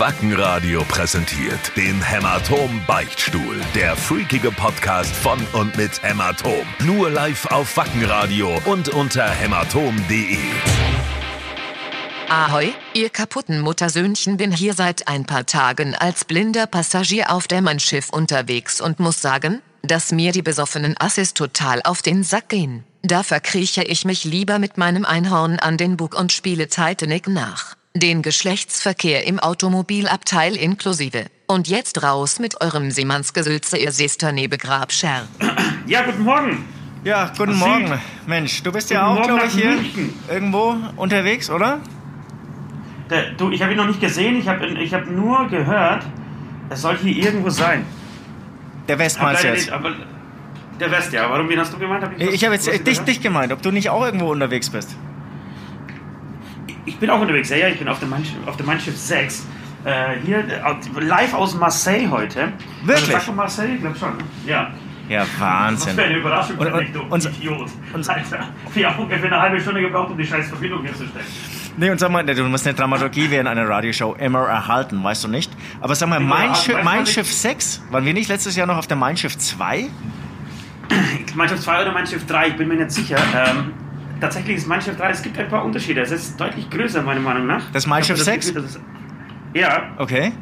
Wackenradio präsentiert den Hämatom Beichtstuhl. Der freakige Podcast von und mit Hämatom. Nur live auf Wackenradio und unter hämatom.de. Ahoi, ihr kaputten Muttersöhnchen bin hier seit ein paar Tagen als blinder Passagier auf dem Mannschiff unterwegs und muss sagen, dass mir die besoffenen Assis total auf den Sack gehen. Da verkrieche ich mich lieber mit meinem Einhorn an den Bug und spiele Titanic nach. Den Geschlechtsverkehr im Automobilabteil inklusive. Und jetzt raus mit eurem Seemannsgesülze, ihr Sesternebegrabscher. Ja, guten Morgen. Ja, guten Was Morgen. Sie? Mensch, du bist ja Guten auch, Morgen glaube ich, hier München. irgendwo unterwegs, oder? Der, du, ich habe ihn noch nicht gesehen, ich habe ich hab nur gehört, es soll hier irgendwo sein. Der West Hab meinst du leider jetzt? nicht- aber der West, ja. Warum, wen hast du gemeint? Hab Ich habe jetzt äh, dich, dich gemeint, ob du nicht auch irgendwo unterwegs bist. Ich bin auch unterwegs, ja, ja, ich bin auf dem Mannschiff, auf dem Mannschiff 6. Äh, hier äh, live aus Marseille heute. Wirklich? Also, Marseille? Ich glaube schon. ne? Ja. Ja, Wahnsinn. für eine Überraschung Und- und- und- Idiot. und- Alter, wir haben ungefähr eine halbe Stunde gebraucht, um die scheiß Verbindung herzustellen. Nee, und sag mal, du musst eine Dramaturgie während einer Radioshow immer erhalten, weißt du nicht? Aber sag mal, mein, Schiff, weiß mein. Schiff 6, waren wir nicht letztes Jahr noch auf der Mein Schiff 2? Mannschaft 2 oder Mannschaft 3, ich bin mir nicht sicher. Ähm, tatsächlich ist Mannschaft 3, es gibt ein paar Unterschiede. Es ist deutlich größer, meiner Meinung nach. Das Mein das 6? Gefühl, dass es- Ja, Okay.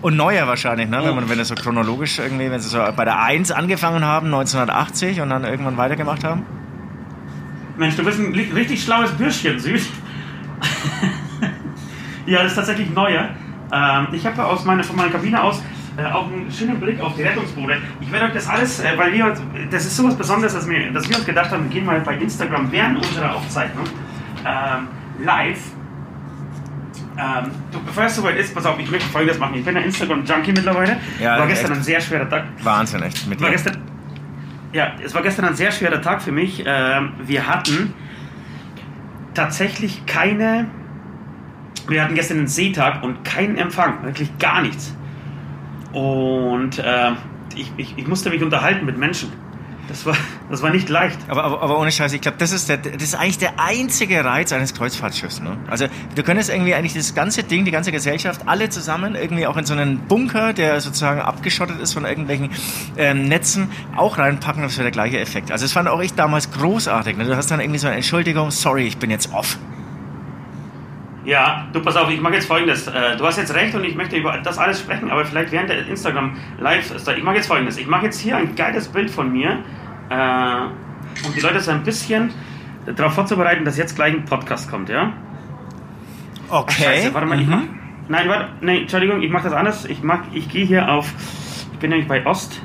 Und neuer wahrscheinlich, ne? Wenn, man, wenn es so chronologisch irgendwie, wenn sie so bei der 1 angefangen haben, 1980 und dann irgendwann weitergemacht haben? Mensch, du bist ein richtig schlaues Bürschchen, süß. ja, das ist tatsächlich neuer. Ähm, ich habe aus meiner, von meiner Kabine aus auch einen schönen Blick auf die Rettungsboote. Ich werde euch das alles, äh, weil wir, das ist sowas Besonderes, dass wir, dass wir uns gedacht haben, wir gehen mal bei Instagram während unserer Aufzeichnung ähm, live. Ähm, du, bevor es soweit ist, pass auf, ich möchte folgendes machen. Ich bin ein Instagram-Junkie mittlerweile. Ja, War gestern echt. ein sehr schwerer Tag. Wahnsinn, echt. Mit war dir. gestern, ja, es war gestern ein sehr schwerer Tag für mich. Ähm, wir hatten tatsächlich keine. Wir hatten gestern einen Seetag und keinen Empfang, wirklich gar nichts. Und ähm, ich, ich, ich musste mich unterhalten mit Menschen. Das war, das war nicht leicht. Aber, aber, aber ohne Scheiß, ich glaube, das, ist das ist eigentlich der einzige Reiz eines Kreuzfahrtschiffs. Ne? Also du könntest irgendwie eigentlich das ganze Ding, die ganze Gesellschaft, alle zusammen irgendwie auch in so einen Bunker, der sozusagen abgeschottet ist von irgendwelchen ähm, Netzen, auch reinpacken, das wäre der gleiche Effekt. Also das fand auch ich damals großartig. Ne? Du hast dann irgendwie so eine Entschuldigung, sorry, ich bin jetzt off. Ja, du pass auf, ich mache jetzt folgendes. Äh, Du hast jetzt recht und ich möchte über das alles sprechen, aber vielleicht während der Instagram Live ist. Ich mache jetzt folgendes. Ich mache jetzt hier ein geiles Bild von mir, äh, um die Leute so ein bisschen darauf vorzubereiten, dass jetzt gleich ein Podcast kommt, ja? Okay. Scheiße, warte mal, ich mach, Mhm. Nein, warte, nee, Entschuldigung, ich mache das anders. Ich mach, ich gehe hier auf. Ich bin nämlich bei Ost.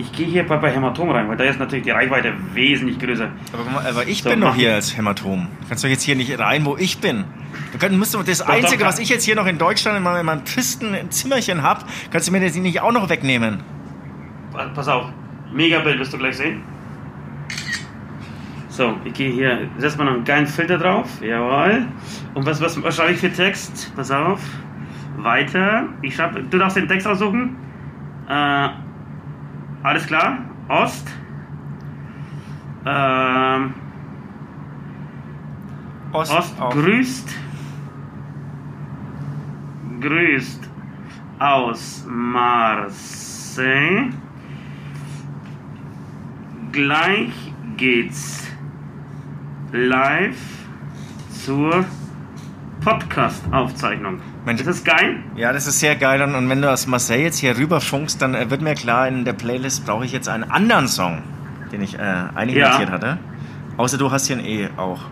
Ich gehe hier bei, bei Hämatom rein, weil da ist natürlich die Reichweite wesentlich größer. Aber, aber ich So, bin doch mach- hier als Hämatom. Du kannst doch jetzt hier nicht rein, wo ich bin. Du du- das doch, Einzige, kann- was ich jetzt hier noch in Deutschland in meinem, in meinem tristen Zimmerchen hab, kannst du mir das nicht auch noch wegnehmen. Pa- Pass auf, Megabild wirst du gleich sehen. So, ich gehe hier, setzt mal noch einen geilen Filter drauf. Jawohl. Und was, was, was schreibe ich für Text? Pass auf. Weiter. Ich schreib, du darfst den Text aussuchen. Äh, alles klar. Ost. Ähm, Ost, Ost auf. grüßt. Grüßt aus Marseille. Gleich geht's live zur Podcast-Aufzeichnung. Mensch. Ist das geil? Ja, das ist sehr geil. Und, wenn du aus Marseille jetzt hier rüberfunkst, dann äh, wird mir klar, in der Playlist brauche ich jetzt einen anderen Song, den ich äh, eigentlich Ja. notiert hatte. Außer du hast hier ein E auch.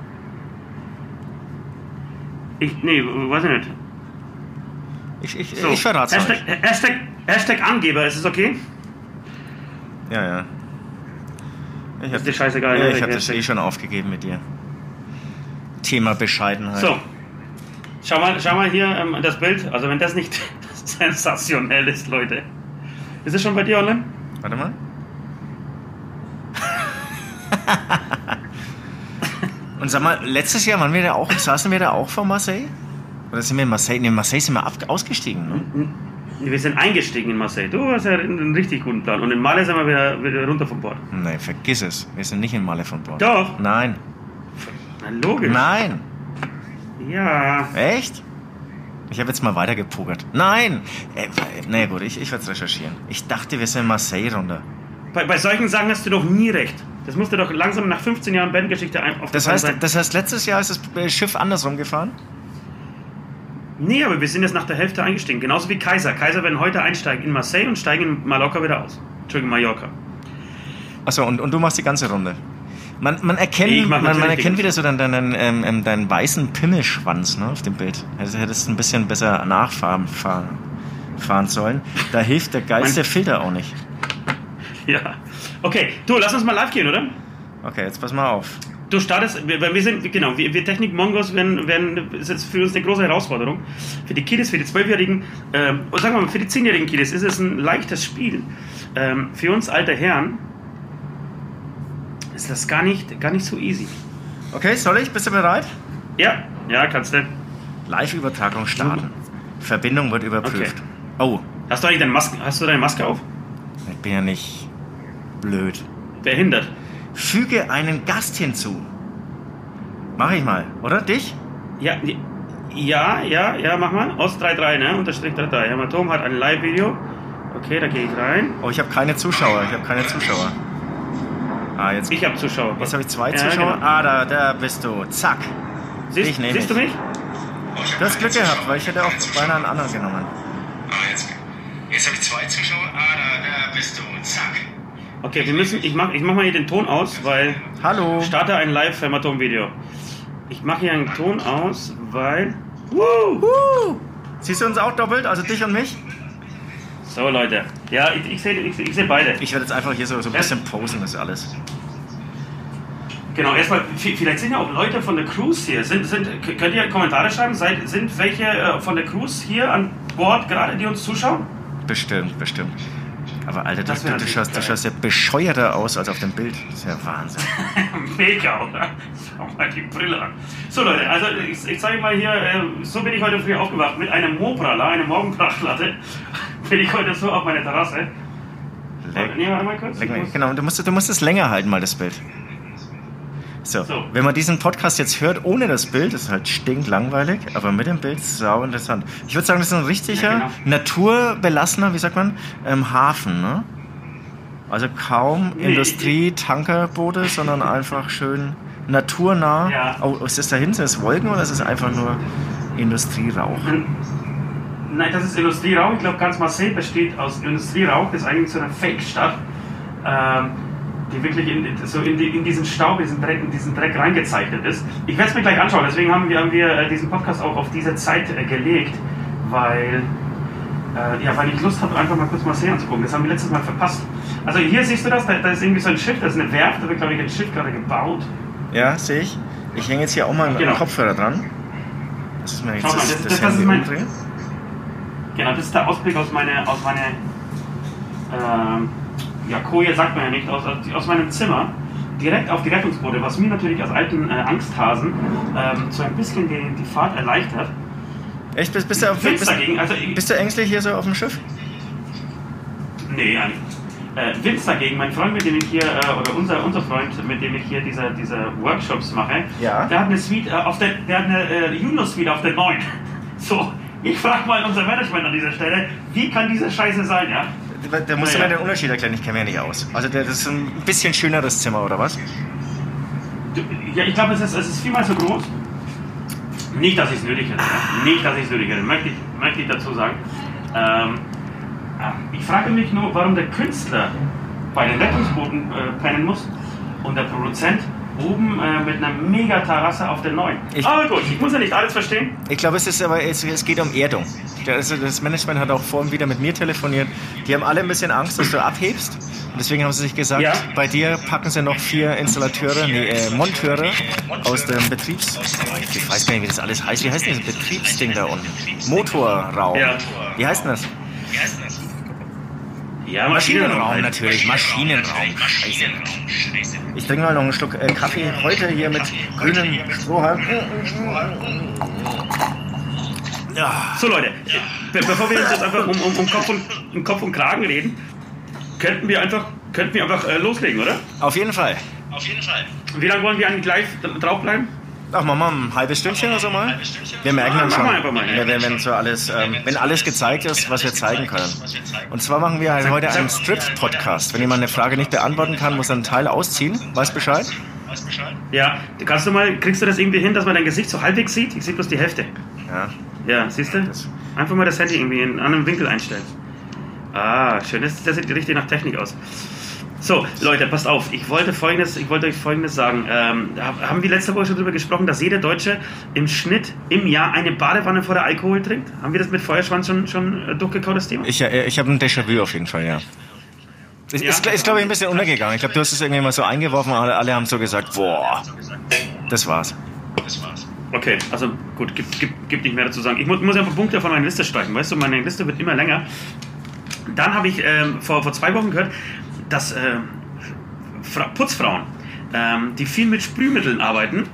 Ich, nee, weiß ich nicht. Ich, ich, So, ich verrate es Hashtag, euch. Hashtag, Hashtag Angeber, ist es okay? Ja, ja. Ich Ist dir scheißegal, ja, ne, ich habe das eh schon aufgegeben mit dir. Thema Bescheidenheit. So. Schau mal, schau mal hier ähm, das Bild. Also wenn das nicht sensationell ist, Leute. Ist es schon bei dir online? Warte mal. Und sag mal, letztes Jahr waren wir da auch, saßen wir da auch vor Marseille? Oder sind wir in Marseille? In Marseille sind wir ab, ausgestiegen, ne? Wir sind eingestiegen in Marseille. Du hast ja einen, richtig guten Plan. Und in Malle sind wir wieder, wieder runter vom Bord. Nee, vergiss es. Wir sind nicht in Malle von Bord. Doch. Nein. Na, logisch. Nein. Ja. Echt? Ich habe jetzt mal weitergepokert. Nein! Äh, naja gut, ich, ich werde es recherchieren. Ich dachte, wir sind in Marseille runter. Bei, bei solchen Sachen hast du doch nie recht. Das musst du doch langsam nach 15 Jahren Bandgeschichte ein- Das aufgefallen heißt, sein. das heißt, letztes Jahr ist das Schiff andersrum gefahren? Nee, aber wir sind jetzt nach der Hälfte eingestiegen. Genauso wie Kaiser. Kaiser werden heute einsteigen in Marseille und steigen in Mallorca wieder aus. Entschuldigung, Mallorca. Achso, und, und du machst die ganze Runde. Man, man erkennt, man, man erkennt wieder so deinen, deinen, ähm, ähm, deinen weißen Pimmelschwanz ne, auf dem Bild. Also hättest du ein bisschen besser nachfahren fahren, fahren sollen. Da hilft der geilste Mein- Filter auch nicht. Ja. Okay, du, lass uns mal live gehen, oder? Okay, jetzt pass mal auf. Du startest, wir, wir sind, genau, wir, wir Technik-Mongos werden, werden, ist jetzt für uns eine große Herausforderung. Für die Kiddies, für die Zwölfjährigen, ähm, sagen wir mal, für die zehnjährigen Kiddies ist es ein leichtes Spiel. Ähm, für uns alte Herren ist das gar nicht, gar nicht so easy. Okay, soll ich? Bist du bereit? Ja, ja, kannst du. Live-Übertragung starten. Verbindung wird überprüft. Oh, Hast du eigentlich deine Maske, hast du deine Maske auf? ich bin ja nicht blöd. Behindert. Füge einen Gast hinzu. Mach ich mal, oder? Dich? Ja, ja, ja, ja, mach mal. Aus 3.3, ne? Unterstrich 3.3. Hämatom hat ein Live-Video. Okay, da gehe ich rein. Oh, ich habe keine Zuschauer. Ich habe keine Zuschauer. Ah, jetzt, Ich habe Zuschauer. jetzt habe ich zwei Ja, Zuschauer. genau. Ah, da, da bist du. Zack. Siehst, ich nehm siehst du ich. mich? Du hast Glück gehabt, weil ich hätte auch beinahe einen anderen genommen. Ah, jetzt, jetzt habe ich zwei Zuschauer. Ah, da, da bist du. Zack. Okay, wir müssen. Ich mach, ich mach mal hier den Ton aus, weil. Hallo. Starte ein Live-Hämatom-Video. Ich mache hier einen Ton aus, weil. Woo! Uh, siehst du uns auch doppelt, also dich und mich? So, Leute. Ja, ich, ich sehe ich, ich seh beide. Ich werde jetzt einfach hier so, so ein bisschen posen, das ist alles. Genau, erstmal, vi- vielleicht sind ja auch Leute von der Cruise hier. Sind, sind, könnt ihr Kommentare schreiben? Seid, sind welche äh, von der Cruise hier an Bord gerade, die uns zuschauen? Bestimmt, bestimmt. Aber Alter, du, du, du, schaust, du schaust ja bescheuerter aus als auf dem Bild. Das ist ja Wahnsinn. Mega, oder? Schau mal die Brille an. So, Leute, also ich, ich zeige mal hier, äh, so bin ich heute früh aufgewacht mit einem Moprala, einer Morgenbrachlatte. Bin ich heute so auf meiner Terrasse. Leck, Nee, warte mal kurz. leck Genau, du musst, du musst es länger halten, mal das Bild. So, So. wenn man diesen Podcast jetzt hört ohne das Bild, ist halt stinklangweilig, aber mit dem Bild sau interessant. Ich würde sagen, das ist ein richtiger, Ja, genau. naturbelassener, wie sagt man, ähm, Hafen, ne? Also kaum Nee, Industrie, Tankerboote, sondern einfach schön naturnah. Ja. Oh, ist das da hinten? Sind das Wolken oder ist es einfach nur Industrierauch? Nein, das ist Industrierauch. Ich glaube, ganz Marseille besteht aus Industrierauch. Das ist eigentlich so eine Fake-Stadt, ähm, die wirklich in, so in, die, in diesen Staub, diesen Dreck, in diesen Dreck reingezeichnet ist. Ich werde es mir gleich anschauen. Deswegen haben wir, haben wir äh, diesen Podcast auch auf diese Zeit äh, gelegt, weil, äh, ja, weil ich Lust habe, einfach mal kurz Marseille anzugucken. Das haben wir letztes Mal verpasst. Also hier siehst du das, da, da ist irgendwie so ein Schiff, das ist eine Werft, da wird, glaube ich, ein Schiff gerade gebaut. Ja, sehe ich. Ich hänge jetzt hier auch mal einen Genau. Kopfhörer dran. Das ist mir jetzt Schau mal, das, das- das, das- ist mein-. Genau, das ist der Ausblick aus meiner, aus meiner, ähm, ja, Koje sagt man ja nicht, aus, aus meinem Zimmer, direkt auf die Rettungsboote, was mir natürlich als alten äh, Angsthasen ähm, so ein bisschen die, die Fahrt erleichtert. Echt? Bist, bist, du, auf- bist, dagegen, also bist du ängstlich hier so auf dem Schiff? nee, eigentlich. Äh, Vince dagegen, mein Freund, mit dem ich hier, äh, oder unser, unser Freund, mit dem ich hier diese, diese Workshops mache, Ja. der hat eine Suite, äh, auf der, der hat eine äh, Juno-Suite auf der 9. So, ich frage mal unser Management an dieser Stelle, wie kann diese Scheiße sein, ja? Da, da musst du Naja. mir den Unterschied erklären, ich kenne mich ja nicht aus. Also das ist ein bisschen schöneres Zimmer, oder was? Ja, ich glaube, es ist, es ist viermal so groß. Nicht, dass ich es nötig hätte. ja. Nicht, dass ich es nötig hätte, möchte ich, möchte ich dazu sagen. Ähm, ah, ich frage mich nur, warum der Künstler bei den Rettungsbooten äh, pennen muss und der Produzent oben äh, mit einer mega Terrasse auf der 9. Ich- Aber gut, ich muss ja nicht alles verstehen. Ich glaube, es ist aber es, es geht um Erdung. Also das Management hat auch vorhin wieder mit mir telefoniert. Die haben alle ein bisschen Angst, dass du abhebst. Und deswegen haben sie sich gesagt, Ja. bei dir packen sie noch vier Installateure, nee, äh, Monteure aus dem Betriebs... Ich weiß gar nicht, wie das alles heißt. Wie heißt denn das Betriebsding da unten? Motorraum. Ja. Wie heißt denn das? Ja, Maschinenraum natürlich. Maschinenraum. Scheiße. Ich trinke mal noch einen Schluck äh, Kaffee. Heute hier mit grünem Strohhalm. So Leute, be bevor wir uns jetzt einfach um, um, um, Kopf und, um Kopf und Kragen reden, könnten wir einfach, könnten wir einfach äh, loslegen, oder? Auf jeden Fall. Auf jeden Fall. Wie lange wollen wir eigentlich live draufbleiben? Ach, machen wir ein halbes Stündchen oder so mal? Wir merken dann schon, wir einfach mal, ja. wenn, wenn, so alles, ähm, wenn alles gezeigt ist, was wir zeigen können. Und zwar machen wir halt heute einen Strip-Podcast. Wenn jemand eine Frage nicht beantworten kann, muss er einen Teil ausziehen. Weißt Bescheid? Ja, kannst du mal, kriegst du das irgendwie hin, dass man dein Gesicht so halbwegs sieht? Ich sehe bloß die Hälfte. Ja. Ja, siehst du? Einfach mal das Handy irgendwie in einen anderen Winkel einstellen. Ah, schön. Das, das sieht richtig nach Technik aus. So, Leute, passt auf. Ich wollte, folgendes, ich wollte euch Folgendes sagen. Ähm, haben wir letzte Woche schon darüber gesprochen, dass jeder Deutsche im Schnitt im Jahr eine Badewanne vor der Alkohol trinkt? Haben wir das mit Feuerschwanz schon, schon äh, durchgekaut, das Thema? Ich, äh, ich habe ein Déjà-vu auf jeden Fall, ja. Ist, Ja? ist, ist glaube ich, ein bisschen untergegangen. Ich glaube, du hast es irgendwie mal so eingeworfen, alle, alle haben so gesagt, boah, das war's. Okay, also gut, gibt, gibt, gibt nicht mehr dazu sagen. Ich muss, muss einfach Punkte von meiner Liste streichen. Weißt du, meine Liste wird immer länger. Dann habe ich ähm, vor, vor zwei Wochen gehört, dass äh, Fra Putzfrauen, ähm, die viel mit Sprühmitteln arbeiten,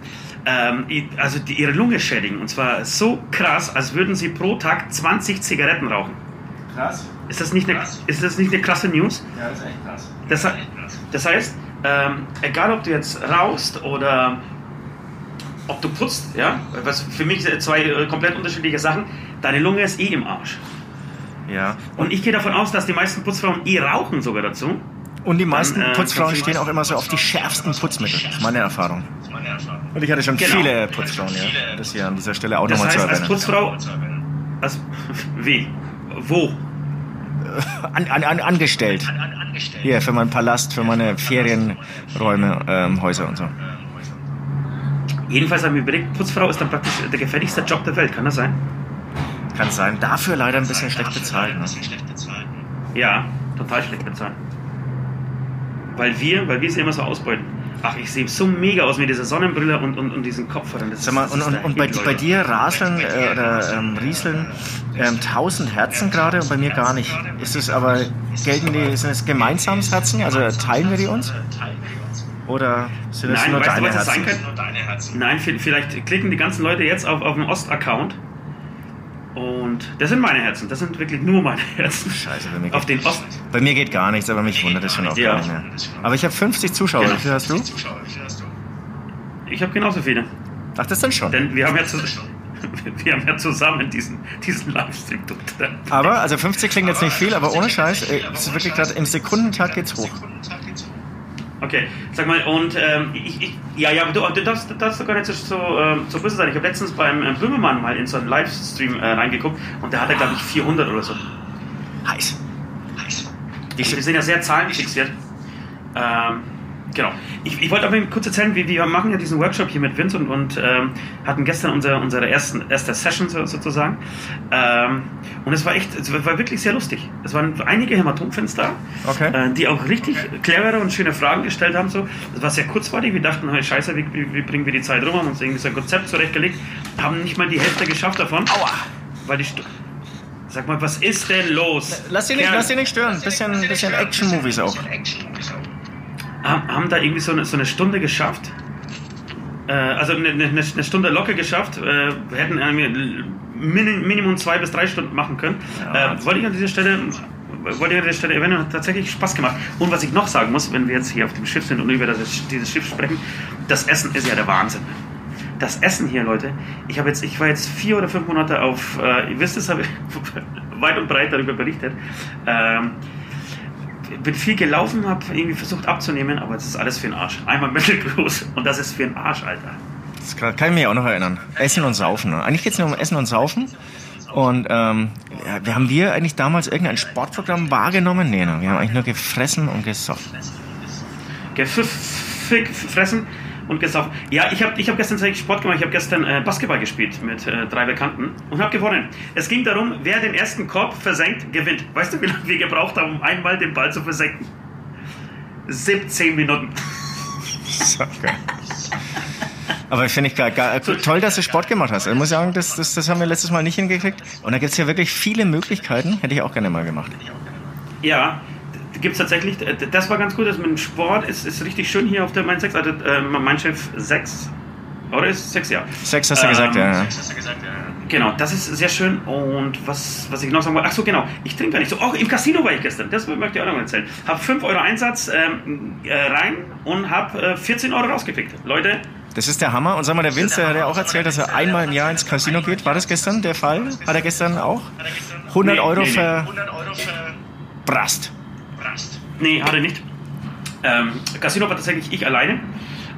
ähm, also die ihre Lunge schädigen. Und zwar so krass, als würden sie pro Tag 20 Zigaretten rauchen. Krass. Ist das nicht eine, ist das nicht eine krasse News? Ja, das ist echt krass. Das, das heißt, ähm, egal ob du jetzt rauchst oder ob du putzt, ja, was für mich sind zwei äh, komplett unterschiedliche Sachen, deine Lunge ist eh im Arsch. Ja. Und ich gehe davon aus, dass die meisten Putzfrauen eh rauchen sogar dazu. Und die meisten Dann, äh, Putzfrauen stehen auch immer so auf die schärfsten Putzmittel. Das ist meine Erfahrung. Und ich hatte schon Genau. viele Putzfrauen, ja. Das hier an dieser Stelle auch nochmal zu heißt, als erwähnen. Putzfrau, als, wie, wo? An, an, an, angestellt. Hier, für meinen Palast, für meine Ferienräume, ähm, Häuser und so. Jedenfalls haben wir überlegt, Putzfrau ist dann praktisch der gefährlichste Job der Welt, kann das sein? Kann sein. Dafür leider ein bisschen schlecht bezahlt. Ne? Ja, total schlecht bezahlt. Weil wir, weil wir sie immer so ausbeuten. Ach, ich sehe so mega aus mit dieser Sonnenbrille und, und, und diesen Kopfhörern. Das Sag mal, und, und, und bei, bei dir raseln äh, oder ähm, rieseln 1000 Herzen gerade und bei mir gar nicht. Ist es aber, gelten die, sind es Gemeinsamsherzen? Also teilen wir die uns? Oder sind es Nein, nur weißt du, deine was das sein Herzen? Nein, vi- vielleicht klicken die ganzen Leute jetzt auf, auf den Ost-Account. Und das sind meine Herzen. Das sind wirklich nur meine Herzen. Scheiße, bei mir Auf geht, den Ost. bei mir geht gar nichts, aber mich wundert es schon auch Ja. gar nicht mehr. Aber ich habe 50 Zuschauer. Genau. Wie viel hast du? Ich habe genauso viele. Ach, das dann schon. Denn wir haben ja, wir haben ja zusammen diesen, diesen Livestream. Aber, also 50 klingt jetzt nicht viel, aber ohne Scheiß, äh, es ist wirklich gerade im Sekundentakt geht's hoch. Okay, sag mal, und ähm, ich, ich, ja, ja, aber du, du darfst, du darfst doch gar nicht so, so, ähm, so böse sein. Ich habe letztens beim äh, Böhmermann mal in so einen Livestream äh, reingeguckt und der hatte, glaube ich, 400 oder so. Heiß. Die Also wir Sch- sind ja sehr zahlenfixiert. Ähm, genau. Ich, ich wollte aber kurz erzählen, wie wir machen ja diesen Workshop hier mit Vince und, und ähm, hatten gestern unser, unsere ersten, erste Session so, sozusagen. Ähm, und es war echt, es war wirklich sehr lustig. Es waren einige Hämatomfans da, Okay. äh, die auch richtig clevere und schöne Fragen gestellt haben. So. Das war sehr kurzweilig. Wir dachten, hey, scheiße, wie, wie, wie bringen wir die Zeit rum? Haben uns irgendwie so ein Konzept zurechtgelegt. Haben nicht mal die Hälfte geschafft davon. Aua! Weil die Stu Sag mal, was ist denn los? Lass dich nicht, lass nicht stören. Bisschen, bisschen Action-Movies auch. Haben, haben da irgendwie so eine, so eine Stunde geschafft. Äh, also eine, eine, eine Stunde locker geschafft. Äh, wir hätten irgendwie Min Minimum zwei bis drei Stunden machen können. Ja. äh, wollte ich an dieser Stelle wollte ich an dieser Stelle erwähnen, hat tatsächlich Spaß gemacht. Und was ich noch sagen muss, wenn wir jetzt hier auf dem Schiff sind und über das, dieses Schiff sprechen, das Essen ist ja der Wahnsinn. Das Essen hier, Leute. Ich habe jetzt, ich war jetzt vier oder fünf Monate auf, äh, ihr wisst es, habe ich weit und breit darüber berichtet. Ähm, bin viel gelaufen, habe irgendwie versucht abzunehmen, aber es ist alles für den Arsch. Einmal mittelgroß und das ist für den Arsch, Alter. Das kann kann ich mich auch noch erinnern. Essen und Saufen. Ne? Eigentlich geht's nur um Essen und Saufen. Und ähm, ja, haben wir eigentlich damals irgendein Sportprogramm wahrgenommen? Nee, ne? wir haben eigentlich nur gefressen und gesoffen. Gepfiff, fressen und gesaufen. Ja, ich habe ich hab gestern tatsächlich Sport gemacht. Ich habe gestern äh, Basketball gespielt mit äh, drei Bekannten und habe gewonnen. Es ging darum, wer den ersten Korb versenkt, gewinnt. Weißt du, wie lange wir gebraucht haben, um einmal den Ball zu versenken? 17 Minuten. So, okay. Aber finde ich gar, gar, toll, dass du Sport gemacht hast. Ich muss sagen, das, das, das haben wir letztes Mal nicht hingekriegt. Und da gibt's ja wirklich viele Möglichkeiten. Hätte ich auch gerne mal gemacht. Ja, gibt es tatsächlich. D- Das war ganz gut. Das mit dem Sport ist, ist richtig schön hier auf der Mein 6. Also, äh, mein Chef 6. Oder ist 6, ja. Sex hast du Ähm, gesagt, ja. ja. Genau, das ist sehr schön. Und was, was ich noch sagen wollte, ach so, genau, ich trinke gar nicht so. Auch im Casino war ich gestern, das möchte ich auch noch mal erzählen. Hab 5 Euro Einsatz ähm, äh, rein und hab äh, 14 Euro rausgekriegt. Leute, Das ist der Hammer. Und sag mal, der Vince, der hat ja auch erzählt, dass er einmal im Jahr ins Casino geht. War das gestern der Fall? Hat er gestern auch 100 Nee, Euro nee, nee. Nee, hat er nicht. Ähm, Casino war tatsächlich ich alleine.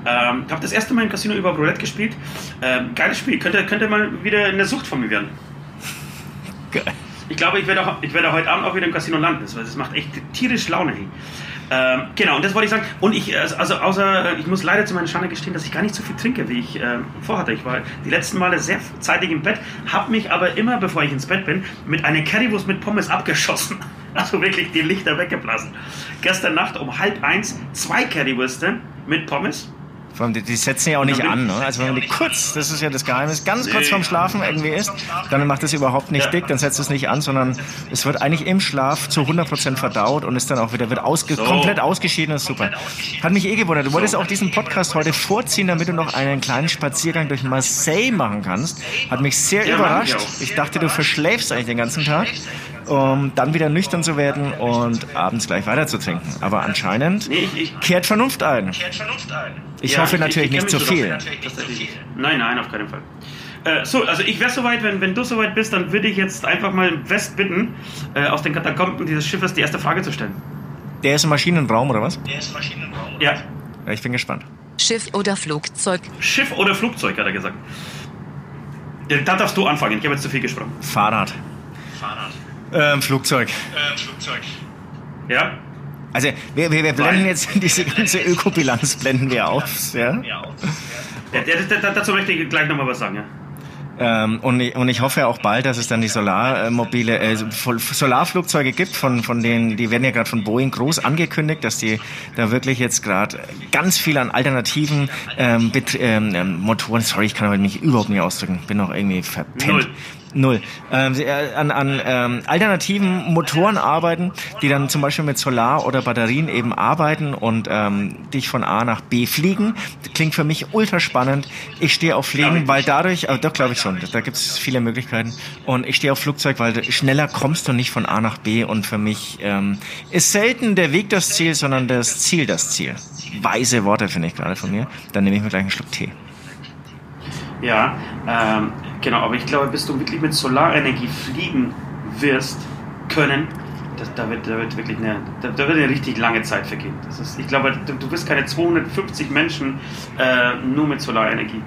Ähm, habe das erste Mal im Casino über Roulette gespielt. Ähm, geiles Spiel. Könnte, könnte mal wieder eine Sucht von mir werden. Geil. Ich glaube, ich werde, auch, ich werde heute Abend auch wieder im Casino landen. Das, macht echt tierisch Laune. Ähm, genau, und das wollte ich sagen. Und ich, also also außer, ich muss leider zu meiner Schande gestehen, dass ich gar nicht so viel trinke, wie ich ähm, vorhatte. Ich war die letzten Male sehr zeitig im Bett, habe mich aber immer, bevor ich ins Bett bin, mit einer Currywurst mit Pommes abgeschossen. Also wirklich die Lichter weggeblasen. Gestern Nacht um halb eins zwei Currywürste mit Pommes. Vor allem, die, die setzen ja auch nicht an. Ne? Also wenn man die kurz, das ist ja das Geheimnis, ganz kurz vorm Schlafen irgendwie isst, dann macht es überhaupt nicht Ja. dick, dann setzt es nicht an, sondern es wird eigentlich im Schlaf zu 100% verdaut und ist dann auch wieder wird ausge So. komplett ausgeschieden. Das ist super. Hat mich eh gewundert. Du wolltest auch diesen Podcast heute vorziehen, damit du noch einen kleinen Spaziergang durch Marseille machen kannst. Hat mich sehr Ja, überrascht. Ich dachte, du verschläfst eigentlich den ganzen Tag, um dann wieder nüchtern zu werden und abends gleich weiter zu trinken. Aber anscheinend kehrt Vernunft ein. Ich hoffe ich- natürlich ich nicht zu viel. Nein, nein, auf keinen Fall. Äh, so, also ich wäre soweit, wenn, wenn du soweit bist, dann würde ich jetzt einfach mal West bitten, äh, aus den Katakomben dieses Schiffes die erste Frage zu stellen. Der ist im Maschinenraum oder was? Ja, Ja, ich bin gespannt. Schiff oder Flugzeug? Schiff oder Flugzeug, hat er gesagt. Ja, da darfst du anfangen, ich habe jetzt zu viel gesprochen. Fahrrad. Ähm, Flugzeug. Ja? Also wir, wir, wir blenden Weil- jetzt diese ganze Ökobilanz blenden wir aus, ja. ja dazu möchte ich gleich nochmal was sagen, ja. Ähm, und, ich, und ich hoffe auch bald, dass es dann die Solarmobile, äh, Solarflugzeuge gibt, von, von denen, die werden ja gerade von Boeing groß angekündigt, dass die da wirklich jetzt gerade ganz viel an alternativen ähm, Bet ähm, ähm, Motoren, sorry, ich kann aber mich überhaupt nicht ausdrücken, bin noch irgendwie verpennt. Null. Null. Ähm, sie, äh, an an ähm, alternativen Motoren arbeiten, die dann zum Beispiel mit Solar- oder Batterien eben arbeiten und ähm, dich von A nach B fliegen. Klingt für mich ultra spannend. Ich stehe auf Fliegen, weil dadurch, äh, doch glaube ich schon, da gibt es viele Möglichkeiten. Und ich stehe auf Flugzeug, weil schneller kommst du nicht von A nach B und für mich ähm, ist selten der Weg das Ziel, sondern das Ziel das Ziel. Weise Worte finde ich gerade von mir. Dann nehme ich mir gleich einen Schluck Tee. Ja, ähm, genau, aber ich glaube, bis du wirklich mit Solarenergie fliegen wirst können, das, da, wird, da wird wirklich eine, da, da wird eine richtig lange Zeit vergehen. Das ist, ich glaube, du, du wirst keine 250 Menschen äh, nur mit Solarenergie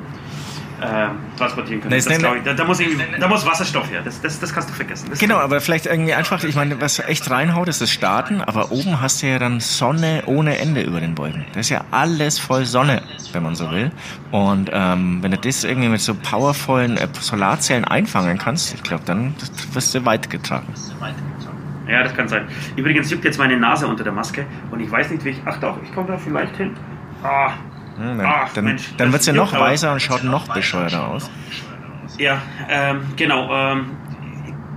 äh, transportieren können. Das Das ich, da, da, muss da muss Wasserstoff her. Das, das, das kannst du vergessen. Das Genau, aber vielleicht irgendwie einfach, ich meine, was echt reinhaut, ist das Starten, aber oben hast du ja dann Sonne ohne Ende über den Wolken. Das ist ja alles voll Sonne, wenn man so will. Und ähm, wenn du das irgendwie mit so powervollen äh, Solarzellen einfangen kannst, ich glaube, dann wirst du weit getragen. Ja, das kann sein. Übrigens juckt jetzt meine Nase unter der Maske und ich weiß nicht, wie ich. Ach doch, ich komme da vielleicht hin. Ah, Hm, dann Ach, dann, Mensch, dann wird sie juckt noch aber. weißer und schaut noch bescheuerter aus. Ja, ähm, genau. Ähm,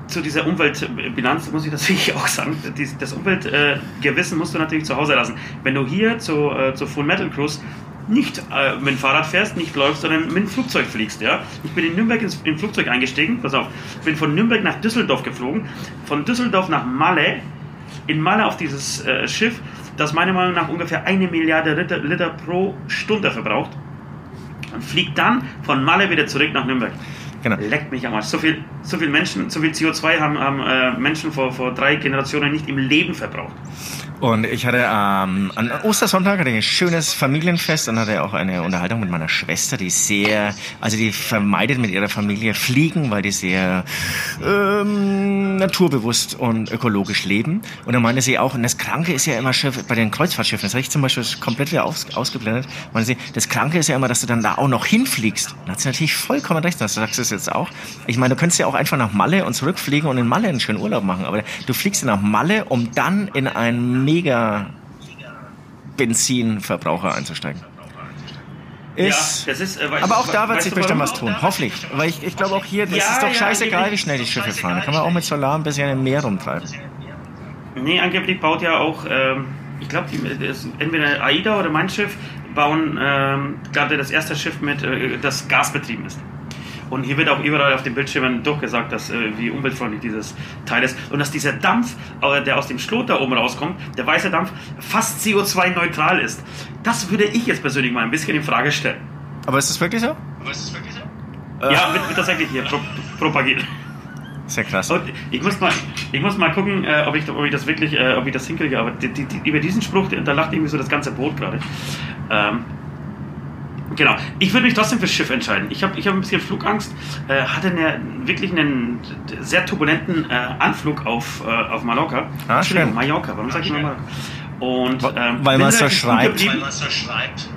zu dieser Umweltbilanz muss ich natürlich auch sagen, das Umweltgewissen musst du natürlich zu Hause lassen. Wenn du hier zu, äh, zu Full Metal Cruise nicht äh, mit dem Fahrrad fährst, nicht läufst, sondern mit dem Flugzeug fliegst. Ja? Ich bin in Nürnberg ins, im Flugzeug eingestiegen, pass auf, bin von Nürnberg nach Düsseldorf geflogen, von Düsseldorf nach Malle, in Malle auf dieses äh, Schiff, das meiner Meinung nach ungefähr eine Milliarde Liter, Liter pro Stunde verbraucht, und fliegt dann von Malle wieder zurück nach Nürnberg. Genau. Leckt mich am Arsch. So viel, so viel Menschen, so viel CO2 haben, haben äh, Menschen vor, vor drei Generationen nicht im Leben verbraucht. Und ich hatte ähm, an Ostersonntag hatte ich ein schönes Familienfest und hatte auch eine Unterhaltung mit meiner Schwester, die sehr, also die vermeidet mit ihrer Familie Fliegen, weil die sehr ähm, naturbewusst und ökologisch leben. Und dann meinte sie auch, und das Kranke ist ja immer Schiff, bei den Kreuzfahrtschiffen, das habe ich zum Beispiel komplett wieder aus, ausgeblendet, meinte sie, das Kranke ist ja immer, dass du dann da auch noch hinfliegst. Und da hat sie natürlich vollkommen recht, das sagst du es jetzt auch. Ich meine, du könntest ja auch einfach nach Malle und zurückfliegen und in Malle einen schönen Urlaub machen, aber du fliegst nach Malle, um dann in einen mega Benzinverbraucher einzusteigen. Ist, ja, ist. Äh, aber auch da wird sich bestimmt was tun, hoffentlich. Weil ich, ich glaube auch hier, das Ja, ist doch ja, scheißegal, wie schnell die Schiffe fahren. Da kann man auch mit Solar ein bisschen im Meer rumtreiben. Nee, angeblich baut ja auch, ähm, ich glaube, entweder AIDA oder mein Schiff bauen ähm, gerade das erste Schiff mit, äh, das gasbetrieben ist. Und hier wird auch überall auf den Bildschirmen durchgesagt, dass, äh, wie umweltfreundlich dieses Teil ist. Und dass dieser Dampf, äh, der aus dem Schlot da oben rauskommt, der weiße Dampf, fast CO2-neutral ist. Das würde ich jetzt persönlich mal ein bisschen in Frage stellen. Aber ist das wirklich so? Aber ist das wirklich so? Ja, wird, wird tatsächlich hier pro, propagiert. Sehr krass. Und ich muss mal, ich muss mal gucken, äh, ob, ich, ob ich das wirklich, äh, ob ich das hinkriege. Aber die, die, die, über diesen Spruch, da lacht irgendwie so das ganze Boot gerade. Ähm, genau. Ich würde mich trotzdem fürs Schiff entscheiden. Ich habe ich hab ein bisschen Flugangst. Äh, hatte eine, wirklich einen sehr turbulenten äh, Anflug auf, äh, auf Mallorca. Ah, Entschuldigung, schön. Mallorca. Warum sage ich immer Mallorca? Und, ähm, weil man es schreibt. Weil man so schreibt.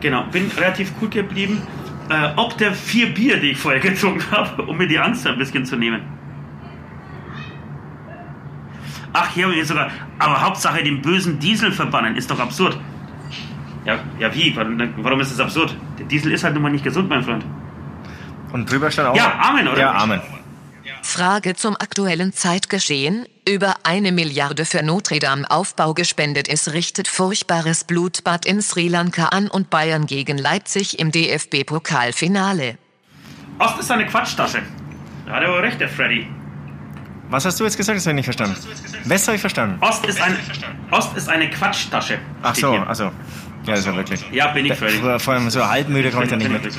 Genau, bin relativ cool geblieben. Äh, ob der vier Bier, die ich vorher getrunken habe, um mir die Angst ein bisschen zu nehmen. Ach, hier haben wir sogar. Aber Hauptsache den bösen Diesel verbannen, ist doch absurd. Ja, ja wie? Warum, ist das absurd? Der Diesel ist halt nun mal nicht gesund, mein Freund. Und drüber stand auch. Ja, Amen, oder? Ja, Amen. Frage zum aktuellen Zeitgeschehen. Über eine Milliarde für Notre Dame Aufbau gespendet ist, richtet furchtbares Blutbad in Sri Lanka an und Bayern gegen Leipzig im DFB-Pokalfinale. Ost ist eine Quatschtasche. Da hat er wohl recht, der Freddy. Was hast du jetzt gesagt? Das habe ich nicht verstanden. West habe ich verstanden. Ost ist, ein, Ost ist eine Quatschtasche. Ach so, hier. also. Ja, ist ja wirklich. Ja, bin ich Freddy. Vor vor allem so halbmüde komme ich da nicht mit.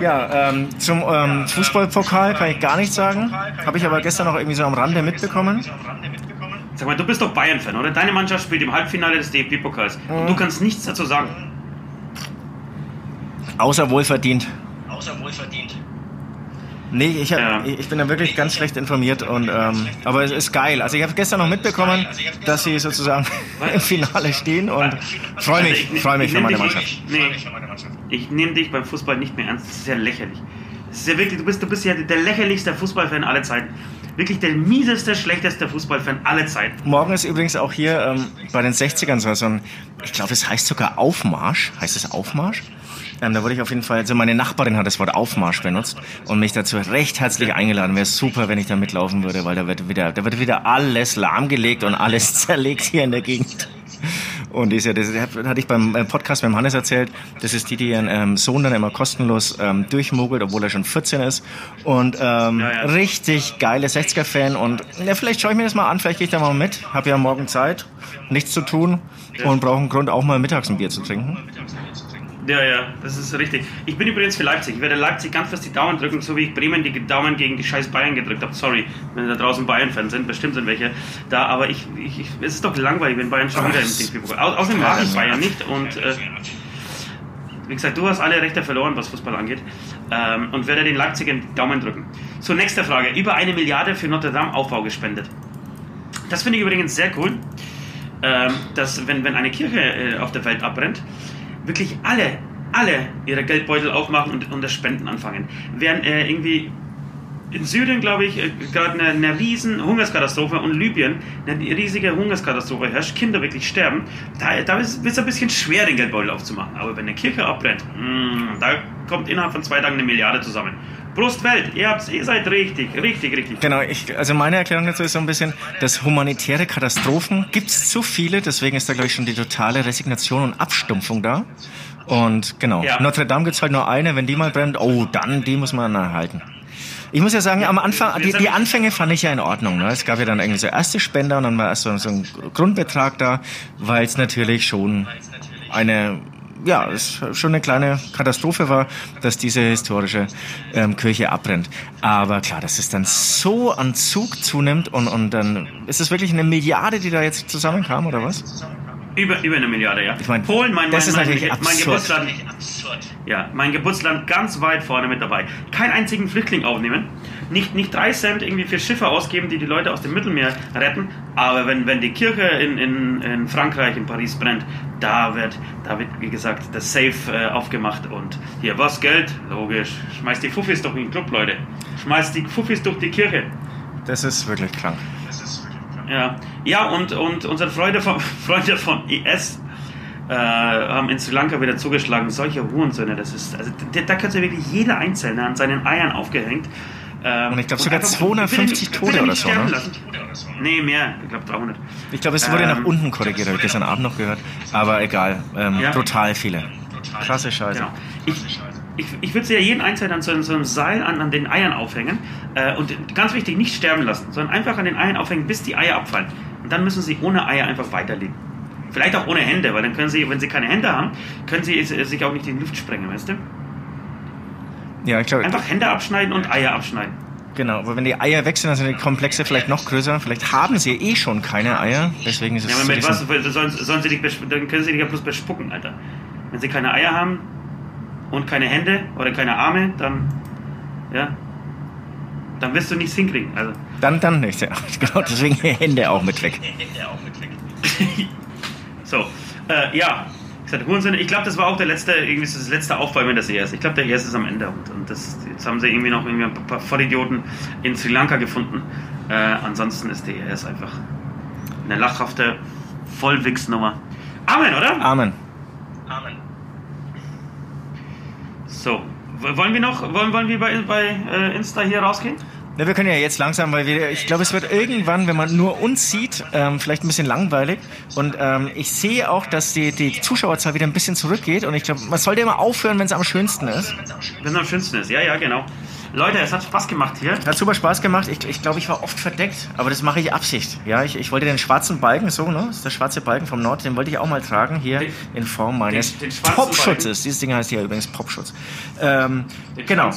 Ja, ähm, zum ähm, Fußballpokal kann ich gar nichts sagen. Habe ich aber gestern noch irgendwie so am Rande mitbekommen. Sag mal, du bist doch Bayern-Fan, oder? Deine Mannschaft spielt im Halbfinale des DFB-Pokals. Und du kannst nichts dazu sagen. Außer wohlverdient. Außer wohlverdient. Nee, ich, hab, Ja. ich bin da wirklich ganz schlecht informiert. Und, ähm, aber es ist geil. Also ich habe gestern noch mitbekommen, dass sie sozusagen im Finale stehen und freue mich, Ich- freue mich ich für meine Mannschaft. Nee, ich nehme dich beim Fußball nicht mehr ernst. Das ist ja lächerlich. Das ist ja wirklich, du bist, du bist ja der lächerlichste Fußballfan aller Zeiten. Wirklich der mieseste, schlechteste Fußballfan aller Zeiten. Morgen ist übrigens auch hier ähm, bei den 60ern so so ein, ich glaube, es heißt sogar Aufmarsch. Heißt es Aufmarsch? Ähm, da wurde ich auf jeden Fall, also meine Nachbarin hat das Wort Aufmarsch benutzt und mich dazu recht herzlich eingeladen. Wäre super, wenn ich da mitlaufen würde, weil da wird wieder, da wird wieder alles lahmgelegt und alles zerlegt hier in der Gegend. Und ist ja, das hatte ich beim äh, Podcast mit dem Hannes erzählt, das ist die, die ihren ähm, Sohn dann immer kostenlos ähm, durchmogelt, obwohl er schon 14 ist. Und ähm, Ja, ja. richtig geile 60er-Fan. Und ja, vielleicht schaue ich mir das mal an, vielleicht gehe ich da mal mit. Hab ja morgen Zeit, nichts zu tun und brauche einen Grund, auch mal mittags ein Bier zu trinken. Ja, ja, das ist richtig. Ich bin übrigens für Leipzig. Ich werde Leipzig ganz fest die Daumen drücken, so wie ich Bremen die Daumen gegen die scheiß Bayern gedrückt habe. Sorry, wenn da draußen Bayern-Fans sind, bestimmt sind welche da, aber ich, ich, ich es ist doch langweilig, wenn Bayern schon wieder im DFB-Pokal. Au- Außerdem mag ich Bayern nicht und äh, wie gesagt, du hast alle Rechte verloren, was Fußball angeht ähm, und werde den Leipzig den Daumen drücken. So, nächste Frage. Über eine Milliarde für Notre Dame Aufbau gespendet. Das finde ich übrigens sehr cool, ähm, dass wenn, wenn eine Kirche äh, auf der Welt abbrennt, wirklich alle, alle ihre Geldbeutel aufmachen und, und das Spenden anfangen. Während äh, irgendwie in Syrien, glaube ich, äh, gerade eine, eine riesen Hungerskatastrophe und Libyen eine riesige Hungerskatastrophe herrscht, Kinder wirklich sterben, da, da wird es ein bisschen schwer, den Geldbeutel aufzumachen. Aber wenn eine Kirche abbrennt, mh, da kommt innerhalb von zwei Tagen eine Milliarde zusammen. Prost Welt, ihr, habt's, ihr seid richtig, richtig, richtig. Genau, ich, also meine Erklärung dazu ist so ein bisschen, dass humanitäre Katastrophen gibt es zu viele, deswegen ist da glaube ich schon die totale Resignation und Abstumpfung da. Und genau, Ja. Notre Dame gibt's halt nur eine, wenn die mal brennt, oh, dann die muss man erhalten. Ich muss ja sagen, am Anfang, die, die Anfänge fand ich ja in Ordnung. Ne? Es gab ja dann irgendwie so erste Spender und dann war erst so, so ein Grundbetrag da, weil es natürlich schon eine, ja, es schon eine kleine Katastrophe war, dass diese historische ähm, Kirche abbrennt. Aber klar, dass es dann so an Zug zunimmt und, und dann ist es wirklich eine Milliarde, die da jetzt zusammenkam, oder was? Über, über eine Milliarde, ja. Ich mein, Polen, mein, das mein, ist mein, natürlich mein, mein absurd. Geburtsland, ja, mein Geburtsland ganz weit vorne mit dabei. Keinen einzigen Flüchtling aufnehmen. Nicht, nicht drei Cent irgendwie für Schiffe ausgeben, die die Leute aus dem Mittelmeer retten. Aber wenn, wenn die Kirche in, in, in Frankreich, in Paris brennt, da wird, da wird, wie gesagt, das Safe äh, aufgemacht. Und hier, was, Geld? Logisch. Schmeißt die Fuffis durch den Club, Leute. Schmeißt die Fuffis durch die Kirche. Das ist wirklich krank. Ja, ja und, und unsere Freunde von, Freunde von IS äh, haben in Sri Lanka wieder zugeschlagen. Solche Hurensöhne, das ist, also da, da könnte wirklich jeder Einzelne an seinen Eiern aufgehängt. Ähm, Und ich glaube sogar einfach- 250 bitte Tote oder so, ne? lassen. Nee, mehr. Ich glaube 300. Ich glaube, es wurde Ähm, nach unten korrigiert, habe ich gestern Abend noch gehört. Aber egal, ähm, Ja. brutal viele. Krasse Scheiße. Genau. Ich, ich, ich würde sie ja jeden Einzelnen an so, einem- so einem Seil an, an den Eiern aufhängen äh, und ganz wichtig, nicht sterben lassen, sondern einfach an den Eiern aufhängen, bis die Eier abfallen. Und dann müssen sie ohne Eier einfach weiterleben. Vielleicht auch ohne Hände, weil dann können sie, wenn sie keine Hände haben, können sie es- sich auch nicht in die Luft sprengen, weißt du? Ja, ich glaube. Einfach Hände abschneiden und Eier abschneiden. Genau, aber wenn die Eier weg sind, dann sind die Komplexe vielleicht noch größer. Vielleicht haben sie eh schon keine Eier. Deswegen ist es Ja, aber mit was sollen, sollen sie dich dann können sie dich ja bloß bespucken, Alter. Wenn sie keine Eier haben und keine Hände oder keine Arme, dann ja, dann wirst du nichts hinkriegen. Also Dann, dann nicht, ja. Genau, deswegen Hände auch mit weg. so, äh, ja. Ich sagte, Hurensohn, ich glaube, das war auch der letzte, irgendwie das letzte Aufbäumen des ES. Ich glaube, der ES ist am Ende und, und das, jetzt haben sie irgendwie noch irgendwie ein paar Vollidioten in Sri Lanka gefunden. Äh, ansonsten ist der ES einfach eine lachhafte Vollwichsnummer. Amen, oder? Amen. So, wollen wir noch, wollen, wollen wir bei, bei äh, Insta hier rausgehen? Na, wir können ja jetzt langsam, weil wir, ich glaube, es wird irgendwann, wenn man nur uns sieht, ähm, vielleicht ein bisschen langweilig. Und ähm, ich sehe auch, dass die, die Zuschauerzahl wieder ein bisschen zurückgeht. Und ich glaube, man sollte immer aufhören, wenn es am schönsten ist. Wenn es am schönsten ist. Ja, ja, genau. Leute, es hat Spaß gemacht hier. Hat super Spaß gemacht. Ich, ich glaube, ich war oft verdeckt, aber das mache ich Absicht. Ja, ich, ich wollte den schwarzen Balken, so, ne? Das ist der schwarze Balken vom Nord, den wollte ich auch mal tragen, hier Den- in Form meines den Popschutzes. Dieses Ding heißt hier übrigens Popschutz. Ähm, Den genau.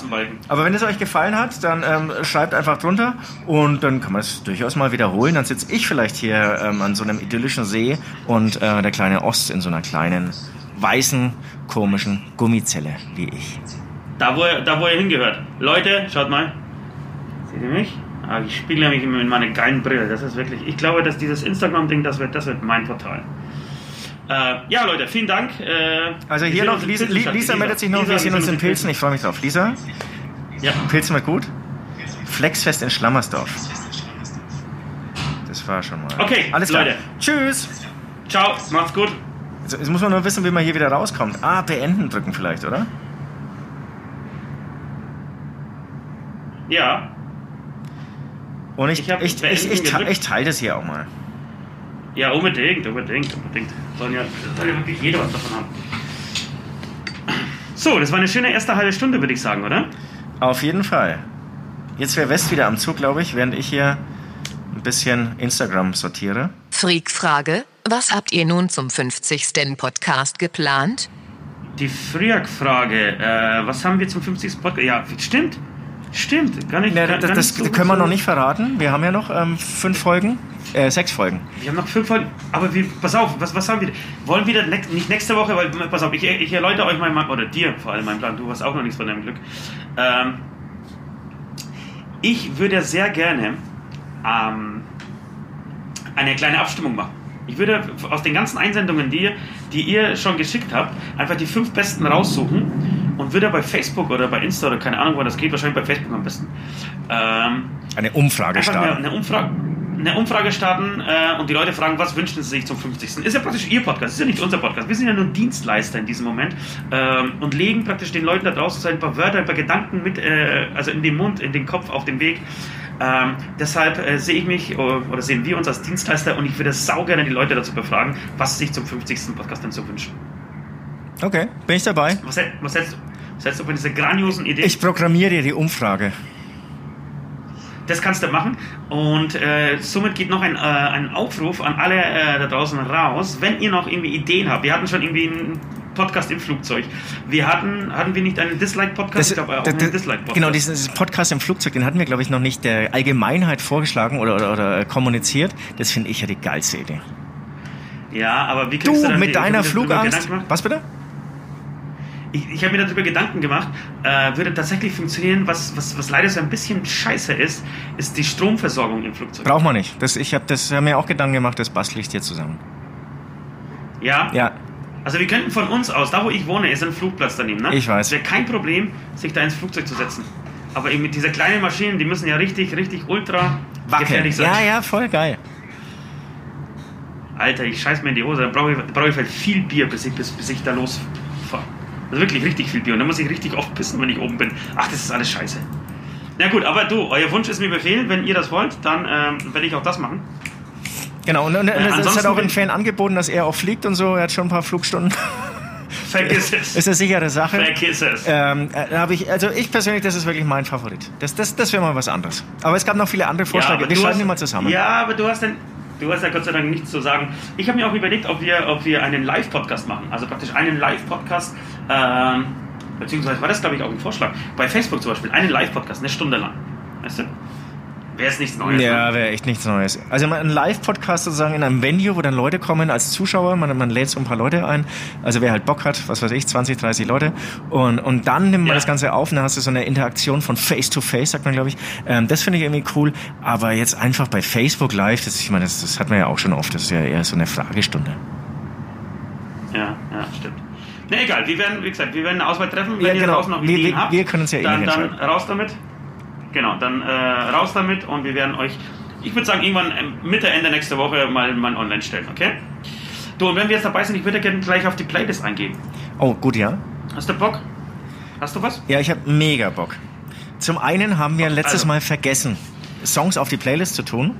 Aber wenn es euch gefallen hat, dann ähm, schreibt einfach drunter und dann kann man es durchaus mal wiederholen. Dann sitze ich vielleicht hier ähm, an so einem idyllischen See und äh, der kleine Ost in so einer kleinen, weißen, komischen Gummizelle wie ich. Da wo, er, da, wo er hingehört. Leute, schaut mal. Seht ihr mich? Ah, ich spiele mich immer in meine geilen Brille. Das ist wirklich. Ich glaube, dass dieses Instagram-Ding, das wird, das wird mein Portal. Äh, ja, Leute, vielen Dank. Äh, Also hier noch, Lisa, Pilzenstadt. Lisa meldet sich noch, wir sehen uns in Pilzen. Pilzen. Ich freue mich drauf. Lisa, Ja. Pilzen wird gut. Flexfest in Schlammersdorf. Das war schon mal. Okay, alles klar. Leute. Tschüss. Ciao, macht's gut. Jetzt, jetzt muss man nur wissen, wie man hier wieder rauskommt. Ah, beenden drücken vielleicht, oder? Ja. Und ich, Ich ich, ich, ich, ich teile das hier auch mal. Ja, unbedingt, unbedingt, unbedingt. Sollen ja, soll ja wirklich jeder was davon haben. So, das war eine schöne erste halbe Stunde, würde ich sagen, oder? Auf jeden Fall. Jetzt wäre West wieder am Zug, glaube ich, während ich hier ein bisschen Instagram sortiere. Freak-Frage. Was habt ihr nun zum 50. Podcast geplant? Die Friak-Frage, äh, was haben wir zum 50. Podcast? Ja, stimmt. Stimmt. Gar nicht, Ne, gar, das gar das nicht so- können wir noch nicht verraten. Wir haben ja noch ähm, fünf Folgen, äh, sechs Folgen. Wir haben noch fünf Folgen. Aber wir, pass auf, was, was haben wir? Wollen wir next, nicht nächste Woche, weil, pass auf, ich, ich erläutere euch mal, oder dir vor allem meinen Plan. Du hast auch noch nichts von deinem Glück. Ähm, ich würde sehr gerne ähm, eine kleine Abstimmung machen. Ich würde aus den ganzen Einsendungen, die ihr, die ihr schon geschickt habt, einfach die fünf besten raussuchen und würde bei Facebook oder bei Insta oder keine Ahnung, wo das geht, wahrscheinlich bei Facebook am besten. Ähm, Eine Umfrage starten. eine, Umfrage, eine Umfrage starten äh, und die Leute fragen, was wünschen sie sich zum 50. Ist ja praktisch ihr Podcast, ist ja nicht unser Podcast. Wir sind ja nur Dienstleister in diesem Moment ähm, und legen praktisch den Leuten da draußen ein paar Wörter, ein paar Gedanken mit, äh, also in den Mund, in den Kopf, auf den Weg. Ähm, deshalb äh, sehe ich mich oder, oder sehen wir uns als Dienstleister und ich würde saugerne die Leute dazu befragen, was sie sich zum 50. Podcast denn so wünschen. Okay, bin ich dabei. Was, was, hältst, du- hältst du von dieser grandiosen Idee? Ich programmiere dir die Umfrage. Das kannst du machen. Und äh, somit geht noch ein, äh, ein Aufruf an alle äh, da draußen raus, wenn ihr noch irgendwie Ideen habt. Wir hatten schon irgendwie einen Podcast im Flugzeug. Wir hatten, hatten wir nicht einen Dislike-Podcast? Ich glaube, auch das- einen das- Dislike-Podcast. genau, diesen Podcast im Flugzeug, den hatten wir, glaube ich, noch nicht der Allgemeinheit vorgeschlagen oder, oder, oder äh, kommuniziert. Das finde ich ja die geilste Idee. Ja, aber wie kriegst Du, dann mit deiner Flugangst. Was bitte? Ich, ich habe mir darüber Gedanken gemacht, äh, würde tatsächlich funktionieren, was, was, was leider so ein bisschen scheiße ist, ist die Stromversorgung im Flugzeug. Braucht man nicht. Das, ich habe das hab mir auch Gedanken gemacht, das bastel ich dir zusammen. Ja? Ja, Also wir könnten von uns aus, da wo ich wohne, ist ein Flugplatz daneben, ne? Ich weiß. Es wäre kein Problem, sich da ins Flugzeug zu setzen. Aber eben mit dieser kleinen Maschinen, die müssen ja richtig, richtig ultra wackeln. gefährlich sein. Ja, ja, voll geil. Alter, ich scheiß mir in die Hose, dann brauche ich, brauch ich halt viel Bier, bis ich, bis, bis ich da losfahre. Wirklich richtig viel Bier. Und dann muss ich richtig oft pissen, wenn ich oben bin. Ach, das ist alles scheiße. Na gut, aber du, euer Wunsch ist mir Befehl. Wenn ihr das wollt, dann ähm, werde ich auch das machen. Genau, und, und, und es hat auch ein Fan angeboten, dass er auch fliegt und so. Er hat schon ein paar Flugstunden. Vergiss es. ist eine sichere Sache. Vergiss es. Ähm, äh, ich, also ich persönlich, das ist wirklich mein Favorit. Das, das, das wäre mal was anderes. Aber es gab noch viele andere Vorschläge. aber Wir schreiben die mal zusammen. Ja, aber du hast dann. Du hast ja Gott sei Dank nichts zu sagen. Ich habe mir auch überlegt, ob wir, ob wir einen Live-Podcast machen. Also praktisch einen Live-Podcast ähm, beziehungsweise war das, glaube ich, auch ein Vorschlag, bei Facebook zum Beispiel, einen Live-Podcast, eine Stunde lang. Weißt du? Wäre es nichts Neues. Ja, ne? wäre echt nichts Neues. Also ein Live-Podcast sozusagen in einem Venue, wo dann Leute kommen als Zuschauer, man, man lädt so ein paar Leute ein, also wer halt Bock hat, was weiß ich, 20, 30 Leute und, und dann nimmt man Ja. das Ganze auf und dann hast du so eine Interaktion von Face-to-Face, sagt man glaube ich. Ähm, das finde ich irgendwie cool, aber jetzt einfach bei Facebook Live, das, ich meine, das, das hat man ja auch schon oft, das ist ja eher so eine Fragestunde. Ja, ja, stimmt. Ne, egal, wir werden, wie gesagt, wir werden eine Auswahl treffen. Wenn Ja, ihr genau. draußen noch Wir- Ideen wir- habt, wir können uns ja eh dann, dann raus damit. Genau, dann äh, raus damit und wir werden euch, ich würde sagen, irgendwann ähm, Mitte, Ende nächste Woche mal, mal online stellen, okay? Du, und wenn wir jetzt dabei sind, ich würde gerne gleich auf die Playlist eingehen. Oh, gut, ja. Hast du Bock? Hast du was? Ja, ich habe mega Bock. Zum einen haben wir letztes Also. Mal vergessen, Songs auf die Playlist zu tun.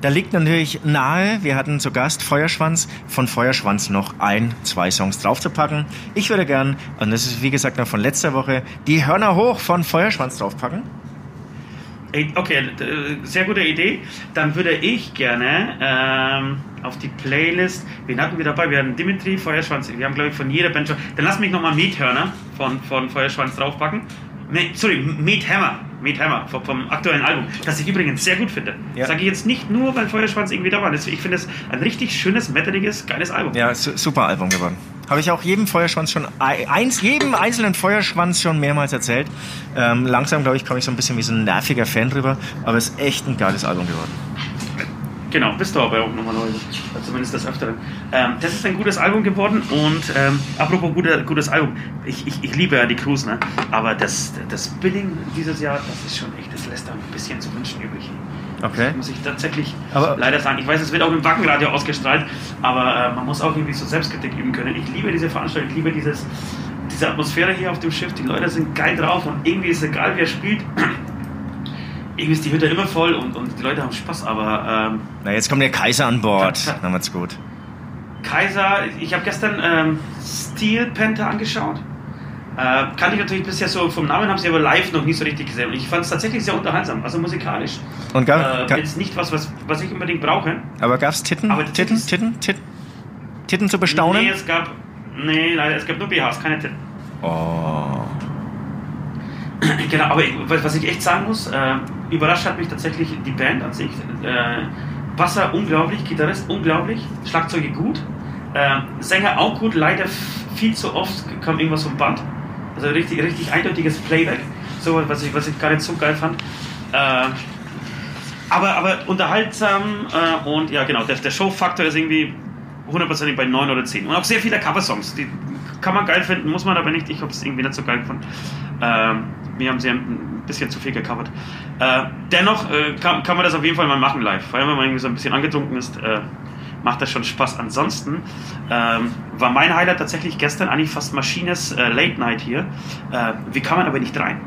Da liegt natürlich nahe, wir hatten zu Gast Feuerschwanz, von Feuerschwanz noch ein, zwei Songs draufzupacken. Ich würde gern, und das ist wie gesagt noch von letzter Woche, die Hörner hoch von Feuerschwanz draufpacken. Okay, äh, sehr gute Idee. Dann würde ich gerne ähm, auf die Playlist, wen hatten wir dabei? Wir hatten Dimitri, Feuerschwanz, wir haben glaube ich von jeder Band schon. Dann lass mich nochmal Methörner von, von Feuerschwanz draufpacken. Nee, sorry, Meat Hammer. Meat Hammer vom, vom aktuellen Album, das ich übrigens sehr gut finde. Ja. Sage ich jetzt nicht nur, weil Feuerschwanz irgendwie da war. Ich finde es ein richtig schönes, metaliges, geiles Album. Ja, su super Album geworden. Habe ich auch jedem Feuerschwanz schon, ei- eins, jedem einzelnen Feuerschwanz schon mehrmals erzählt. Ähm, langsam, glaube ich, komme ich so ein bisschen wie so ein nerviger Fan drüber, aber es ist echt ein geiles Album geworden. Genau, bist du aber auch normalerweise. Also Zumindest des Öfteren. Ähm, das ist ein gutes Album geworden und ähm, apropos guter, gutes Album, ich, ich, ich liebe ja die Cruise, ne? aber das, das Billing dieses Jahr, das ist schon echt, das lässt da ein bisschen zu wünschen übrig. Okay. Muss ich tatsächlich Aber- leider sagen. Ich weiß, es wird auch im Wackenradio ausgestrahlt, aber äh, man muss auch irgendwie so Selbstkritik üben können. Ich liebe diese Veranstaltung, ich liebe dieses, diese Atmosphäre hier auf dem Schiff. Die Leute sind geil drauf und irgendwie ist egal, wer spielt. irgendwie ist die Hütte immer voll und, und die Leute haben Spaß, aber ähm, Na, jetzt kommt der Kaiser an Bord. Dann wird's gut. Kaiser, ich habe gestern ähm, Steel Panther angeschaut. Äh, kannte ich natürlich bisher so vom Namen, habe sie aber live noch nie so richtig gesehen. Und ich fand es tatsächlich sehr unterhaltsam, also musikalisch. Und gab, Äh, jetzt nicht was, was, was ich unbedingt brauche. aber gab's Titten, Aber Titten, Titten, Titten, Titten zu bestaunen? Nee, es gab. Nee, leider, es gab nur BHs, keine Titten. Oh. Genau, aber ich, was ich echt sagen muss, äh, überrascht hat mich tatsächlich die Band an sich. Äh, Basser unglaublich, Gitarrist unglaublich, Schlagzeuge gut, äh, Sänger auch gut, leider viel zu oft kam irgendwas vom Band. Also richtig, richtig eindeutiges Playback, so was ich, was ich nicht so geil fand. Äh, aber, aber unterhaltsam äh, und ja genau, der, der Showfaktor ist irgendwie hundertprozentig bei 9 oder 10. Und auch sehr viele Coversongs, die kann man geil finden, muss man aber nicht. Ich habe es irgendwie nicht so geil gefunden. Ähm, wir haben sie ein bisschen zu viel gecovert. Äh, dennoch äh, kann, kann man das auf jeden Fall mal machen live. Vor allem, wenn man irgendwie so ein bisschen angetrunken ist, äh, macht das schon Spaß. Ansonsten ähm, war mein Highlight tatsächlich gestern eigentlich fast Maschines äh, Late Night hier. Äh, wie kann man aber nicht rein?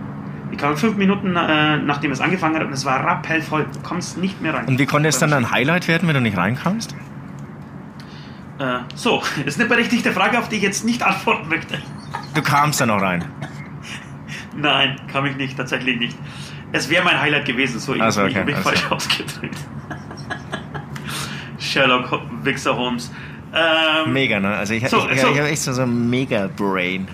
Wir kamen fünf Minuten, äh, nachdem es angefangen hat, und es war rappellvoll. Du kommst nicht mehr rein. Und wie konnte es dann ein Highlight werden, wenn du nicht reinkamst? Äh, so, ist eine berechtigte Frage, auf die ich jetzt nicht antworten möchte. Du kamst dann noch rein. Nein, kam ich nicht, tatsächlich nicht. Es wäre mein Highlight gewesen, so ich Ach so, habe okay, mich also. falsch ausgedrückt. Sherlock Wichser Holmes. Ähm, Mega, ne? Also ich, So, ich, ich, so. ich habe echt so, so ein Mega-Brain.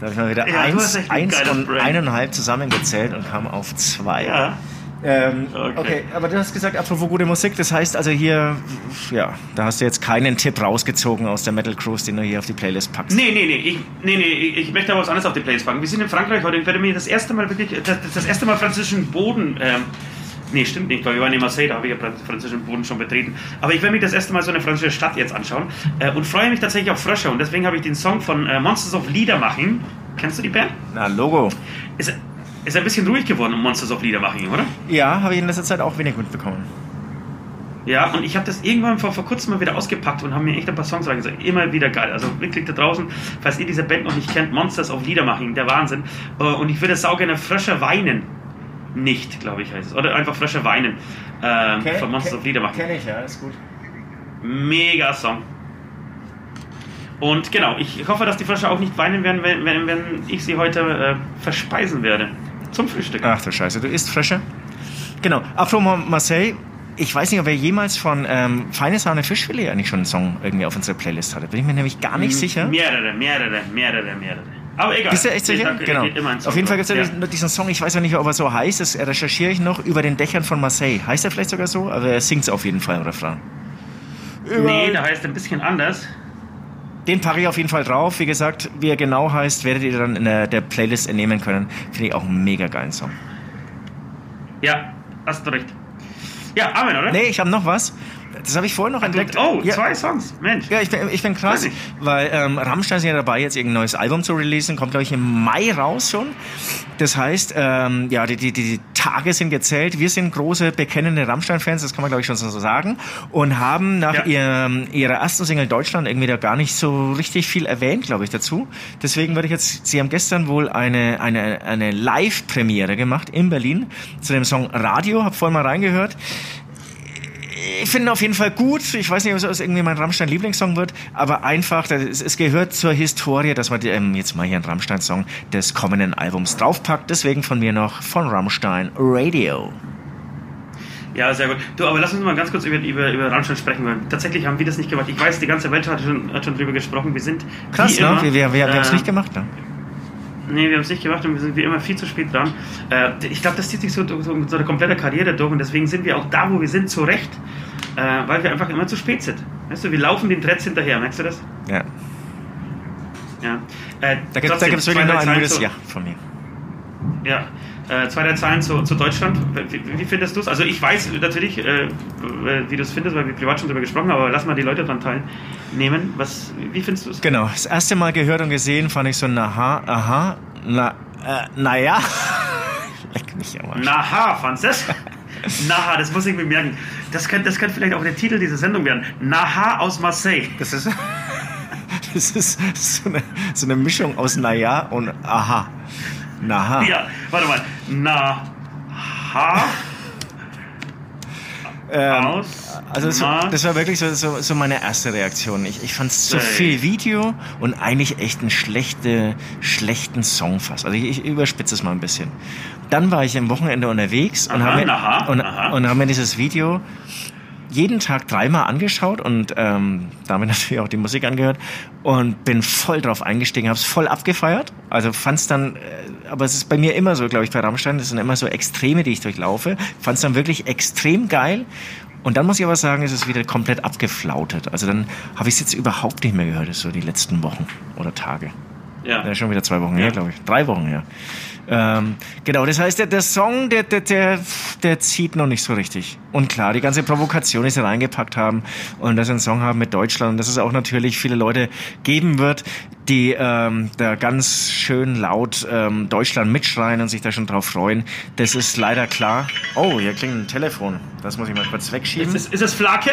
Da habe ich mal wieder Ja, eins, ein eins und Brain. eineinhalb zusammengezählt und kam auf zwei. Ja, Ähm, okay. Okay. aber du hast gesagt, apropos gute Musik, das heißt also hier, ja, da hast du jetzt keinen Tipp rausgezogen aus der Metal Cruise, den du hier auf die Playlist packst. Nee, nee, nee, ich, nee, nee, ich ich möchte aber was anderes auf die Playlist packen. Wir sind in Frankreich heute. Ich werde mir das erste Mal wirklich, das, das erste Mal französischen Boden, ähm, nee, stimmt nicht, weil wir waren in Marseille, da habe ich ja franz- französischen Boden schon betreten. Aber ich werde mir das erste Mal so eine französische Stadt jetzt anschauen äh, und freue mich tatsächlich auf Frösche. Und deswegen habe ich den Song von äh, Monsters of Liedermaching. Kennst du die Band? Na, Logo. Ist, ist ein bisschen ruhig geworden um Monsters of Liedermaching, oder? Ja, habe ich in letzter Zeit auch wenig mitbekommen. Ja, und ich habe das irgendwann vor, vor kurzem mal wieder ausgepackt und habe mir echt ein paar Songs reingesagt. Immer wieder geil. Also wirklich da draußen, falls ihr diese Band noch nicht kennt, Monsters of Liedermaching, der Wahnsinn. Äh, Und ich würde saugerne Frösche weinen. Nicht, glaube ich, heißt es. Oder einfach Frösche weinen. Ähm, von Monsters of Liedermaching. Kenn ich, ja, ist gut. Mega Song. Und genau, ich hoffe, dass die Frösche auch nicht weinen werden, wenn, wenn, wenn ich sie heute äh, verspeisen werde. Zum Frühstück. Ach du Scheiße, du isst Frösche? Genau, Afro Marseille, ich weiß nicht, ob er jemals von ähm, Feine Sahne Fischfilet eigentlich schon einen Song irgendwie auf unserer Playlist hatte. Bin ich mir nämlich gar nicht sicher. Mehrere, mehrere, mehrere, mehrere. Aber egal. Bist du echt Ich sicher? Genau. Auf jeden Fall gibt es ja. diesen Song, ich weiß ja nicht, ob er so heißt, das recherchiere ich noch, über den Dächern von Marseille. Heißt er vielleicht sogar so? Aber er singt es auf jeden Fall im Refrain. Nee, der heißt ein bisschen anders. Den packe ich auf jeden Fall drauf. Wie gesagt, wie er genau heißt, werdet ihr dann in der, der Playlist entnehmen können. Finde ich auch einen mega geilen Song. Ja, hast du recht. Ja, Amen, oder? Nee, ich habe noch was. Das habe ich vorhin noch entdeckt. Oh, ja. zwei Songs. Mensch. Ja, ich bin, ich bin krass, ich. weil ähm, Rammstein ist ja dabei, jetzt irgendein neues Album zu releasen. Kommt, glaube ich, im Mai raus schon. Das heißt, ähm, ja, die, die, die Tage sind gezählt. Wir sind große, bekennende Rammstein-Fans, das kann man, glaube ich, schon so sagen. Und haben nach Ja. ihrem, ihrer ersten Single Deutschland irgendwie da gar nicht so richtig viel erwähnt, glaube ich, dazu. Deswegen würde ich jetzt, sie haben gestern wohl eine, eine, eine Live-Premiere gemacht in Berlin zu dem Song Radio. Hab vorhin mal reingehört. Ich finde ihn auf jeden Fall gut. Ich weiß nicht, ob es irgendwie mein Rammstein-Lieblingssong wird, aber einfach, das- es, gehört zur Historie, dass man ähm, jetzt mal hier einen Rammstein-Song des kommenden Albums draufpackt. Deswegen von mir noch von Rammstein Radio. Ja, sehr gut. Du, aber lass uns mal ganz kurz über, über, über Rammstein sprechen, weil tatsächlich haben wir das nicht gemacht. Ich weiß, die ganze Welt hat schon, hat schon drüber gesprochen. Wir sind Krass, ne? immer, Wir, wir, wir, wir haben es äh, nicht gemacht, ne? Nee, wir haben es nicht gemacht und wir sind wie immer viel zu spät dran. Äh, ich glaube, das zieht sich so, so, so eine komplette Karriere durch und deswegen sind wir auch da, wo wir sind, zu Recht, äh, weil wir einfach immer zu spät sind. Weißt du, wir laufen den Trends hinterher, merkst du das? Ja. Ja. Äh, Da gibt es wirklich noch ein gutes zu- Ja von mir. Ja, äh, zwei, drei Zahlen zu, zu Deutschland. Wie, wie findest du es? Also ich weiß natürlich, äh, wie du es findest, weil wir privat schon darüber gesprochen haben, aber lass mal die Leute daran teilnehmen. Was, wie findest du es? Genau, das erste Mal gehört und gesehen fand ich so, na, aha, na, äh, naja. Leck mich am Arsch. Naha, fandst du das? Naha, das muss ich mir merken. Das könnte das könnte vielleicht auch der Titel dieser Sendung werden. Naha aus Marseille. Das ist, das ist so, eine, so eine Mischung aus naja und aha. Naha. Ja, warte mal. Naha Ähm, aus Also das, Mar- das war wirklich so, so, so meine erste Reaktion. Ich, ich fand es zu viel Video und eigentlich echt einen schlechte, schlechten Song fast. Also ich, ich überspitze es mal ein bisschen. Dann war ich am Wochenende unterwegs und Aha, habe mir, und, und hab mir dieses Video jeden Tag dreimal angeschaut und ähm, damit natürlich auch die Musik angehört und bin voll drauf eingestiegen, habe es voll abgefeiert. Also fand es dann, äh, aber es ist bei mir immer so, glaube ich, bei Rammstein, das sind immer so Extreme, die ich durchlaufe. Fand es dann wirklich extrem geil. Und dann muss ich aber sagen, ist es wieder komplett abgeflautet. Also dann habe ich es jetzt überhaupt nicht mehr gehört, so die letzten Wochen oder Tage. Ja. Ja, schon wieder zwei Wochen Ja. her, glaube ich. Drei Wochen her. Ähm, genau, das heißt, der, der Song, der, der, der, der zieht noch nicht so richtig. Und klar, die ganze Provokation, die sie reingepackt haben und dass sie einen Song haben mit Deutschland und dass es auch natürlich viele Leute geben wird, die ähm, da ganz schön laut ähm, Deutschland mitschreien und sich da schon drauf freuen. Das ist leider klar. Oh, hier klingt ein Telefon. Das muss ich mal kurz wegschieben. Ist es, ist es Flake?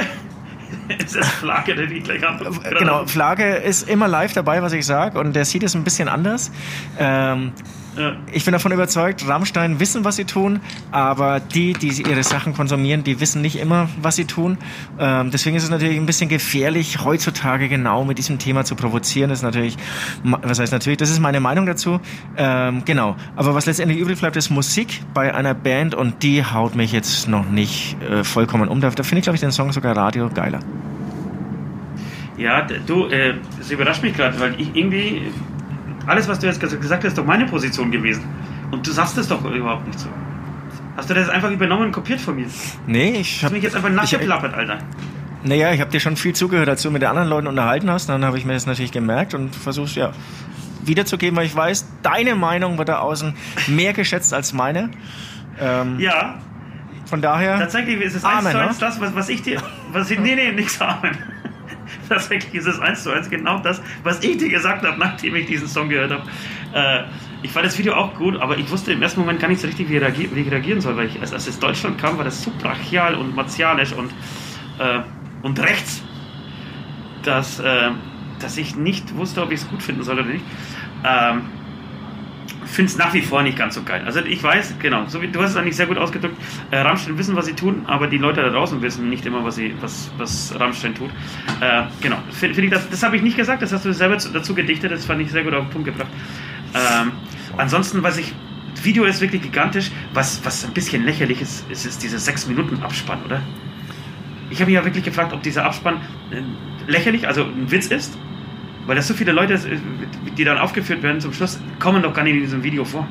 ist es Flake, der die gleich antwortet? Genau, Flage ist immer live dabei, was ich sage, und der sieht es ein bisschen anders. Ähm, Ja. ich bin davon überzeugt, Rammstein wissen, was sie tun, aber die, die ihre Sachen konsumieren, die wissen nicht immer, was sie tun. Ähm, deswegen ist es natürlich ein bisschen gefährlich, heutzutage genau mit diesem Thema zu provozieren. Das ist natürlich, was heißt natürlich, das ist meine Meinung dazu. Ähm, genau. Aber was letztendlich übrig bleibt, ist Musik bei einer Band und die haut mich jetzt noch nicht äh, vollkommen um. Da, da finde ich, glaube ich, den Song sogar Radio geiler. Ja, du, äh, das überrascht mich gerade, weil ich irgendwie, alles, was du jetzt ges- gesagt hast, ist doch meine Position gewesen. Und du sagst es doch überhaupt nicht so. Hast du das einfach übernommen und kopiert von mir? Nee, ich du habe mich jetzt einfach nachgeplappert, Alter? Naja, ich habe dir schon viel zugehört, als du mit den anderen Leuten unterhalten hast. Dann habe ich mir das natürlich gemerkt und versucht, ja, wiederzugeben, weil ich weiß, deine Meinung wird da außen mehr geschätzt als meine. Ähm, Ja, Von daher, tatsächlich ist es Amen, eins zu ne? eins das, was, was ich dir. Was ich, nee, nee, nix Amen. Tatsächlich ist es eins zu eins genau das, was ich dir gesagt habe, nachdem ich diesen Song gehört habe. Äh, ich fand das Video auch gut, aber ich wusste im ersten Moment gar nicht so richtig, wie reagier wie ich reagieren soll, weil ich, als, als es Deutschland kam, war das so brachial und martialisch und, äh, und rechts, dass, äh, dass ich nicht wusste, ob ich es gut finden soll oder nicht. Ähm, finde es nach wie vor nicht ganz so geil. Also ich weiß, genau, so wie, du hast es eigentlich sehr gut ausgedrückt, äh, Rammstein wissen, was sie tun, aber die Leute da draußen wissen nicht immer, was, sie, was, was Rammstein tut. Äh, genau, finde find ich das, das habe ich nicht gesagt, das hast du selber zu- dazu gedichtet, das fand ich sehr gut auf den Punkt gebracht. Ähm, ansonsten, was ich, Video ist wirklich gigantisch, was, was ein bisschen lächerlich ist, ist, ist dieser 6-Minuten-Abspann, oder? Ich habe mich ja wirklich gefragt, ob dieser Abspann äh, lächerlich, also ein Witz ist, Weil das so viele Leute, äh, die dann aufgeführt werden zum Schluss, kommen doch gar nicht in diesem Video vor.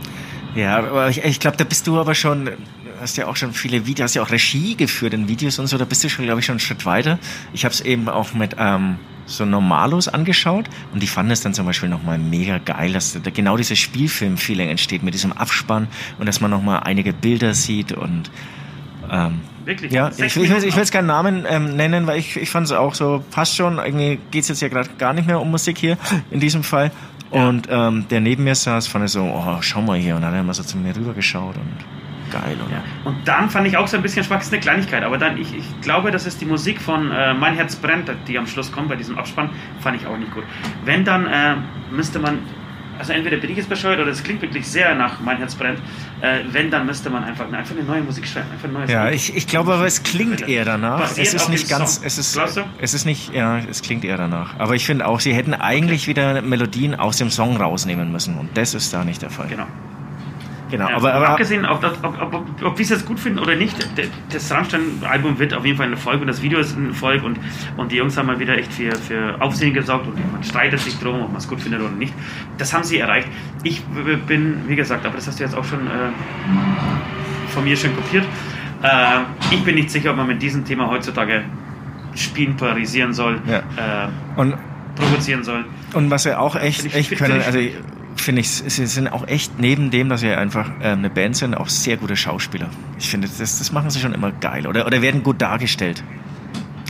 Ja, aber ich, ich glaube, da bist du aber schon, hast ja auch schon viele Videos, hast ja auch Regie geführt in Videos und so, da bist du schon, glaube ich, schon einen Schritt weiter. Ich habe es eben auch mit ähm, so Normalos angeschaut und die fanden es dann zum Beispiel nochmal mega geil, dass da genau dieses Spielfilm-Feeling entsteht mit diesem Abspann und dass man nochmal einige Bilder sieht und ähm, Wirklich? ja, ich, ich, will, ich will jetzt keinen Namen ähm, nennen, weil ich, ich fand es auch so, passt schon, irgendwie geht's jetzt ja gerade gar nicht mehr um Musik hier in diesem Fall. Und ähm, der neben mir saß, fand ich so, oh, schau mal hier. Und dann hat er mal so zu mir rübergeschaut und geil, oder? Ja. Und dann fand ich auch so ein bisschen schwach, ist eine Kleinigkeit, aber dann, ich, ich glaube, das ist die Musik von äh, Mein Herz brennt, die am Schluss kommt bei diesem Abspann, fand ich auch nicht gut. Wenn dann äh, müsste man, also entweder bin ich jetzt bescheuert oder es klingt wirklich sehr nach Mein Herz brennt, äh, wenn, dann müsste man einfach, einfach eine neue Musik schreiben, einfach ein neues Ja, Lied. ich, ich glaube aber, es klingt eher danach. Basiert Es ist nicht ganz, Song. es ist, Glaubst du? es ist nicht, ja, es klingt eher danach. Aber ich finde auch, sie hätten eigentlich wieder Melodien aus dem Song rausnehmen müssen. Und das ist da nicht der Fall. Genau. Genau, Ja, aber, aber abgesehen, ob, ob, ob, ob, wir es jetzt gut finden oder nicht, das Rammstein-Album wird auf jeden Fall ein Erfolg und das Video ist ein Erfolg und, und die Jungs haben mal wieder echt für, für Aufsehen gesorgt und man streitet sich drum, ob man es gut findet oder nicht. Das haben sie erreicht. Ich bin, wie gesagt, aber das hast du jetzt auch schon äh, von mir schon kopiert. Äh, ich bin nicht sicher, ob man mit diesem Thema heutzutage spielen, polarisieren soll, Ja. äh, und, provozieren soll. und was wir auch echt, ich- echt können, ich- also finde ich, sie sind auch echt neben dem, dass sie einfach ähm, eine Band sind, auch sehr gute Schauspieler. Ich finde, das, das machen sie schon immer geil. Oder, oder werden gut dargestellt.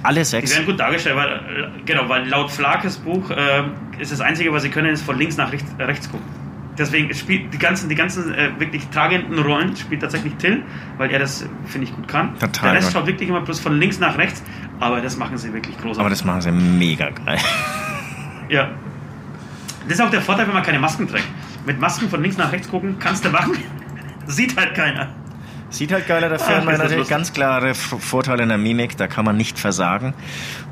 Alle Die sechs. werden gut dargestellt, weil, äh, genau, weil laut Flakes Buch äh, ist das Einzige, was sie können, ist von links nach rechts, äh, rechts gucken. Deswegen es spielt die ganzen, die ganzen äh, wirklich tragenden Rollen spielt tatsächlich Till, weil er das, finde ich, gut kann. Total Der Rest gut. schaut wirklich immer bloß von links nach rechts, aber das machen sie wirklich großartig. Aber das machen sie mega geil. ja. Das ist auch der Vorteil, wenn man keine Masken trägt. Mit Masken von links nach rechts gucken kannst du machen, sieht halt keiner. Sieht halt geiler, dafür Ach, hat man natürlich ganz klare Vorteile in der Mimik, da kann man nicht versagen.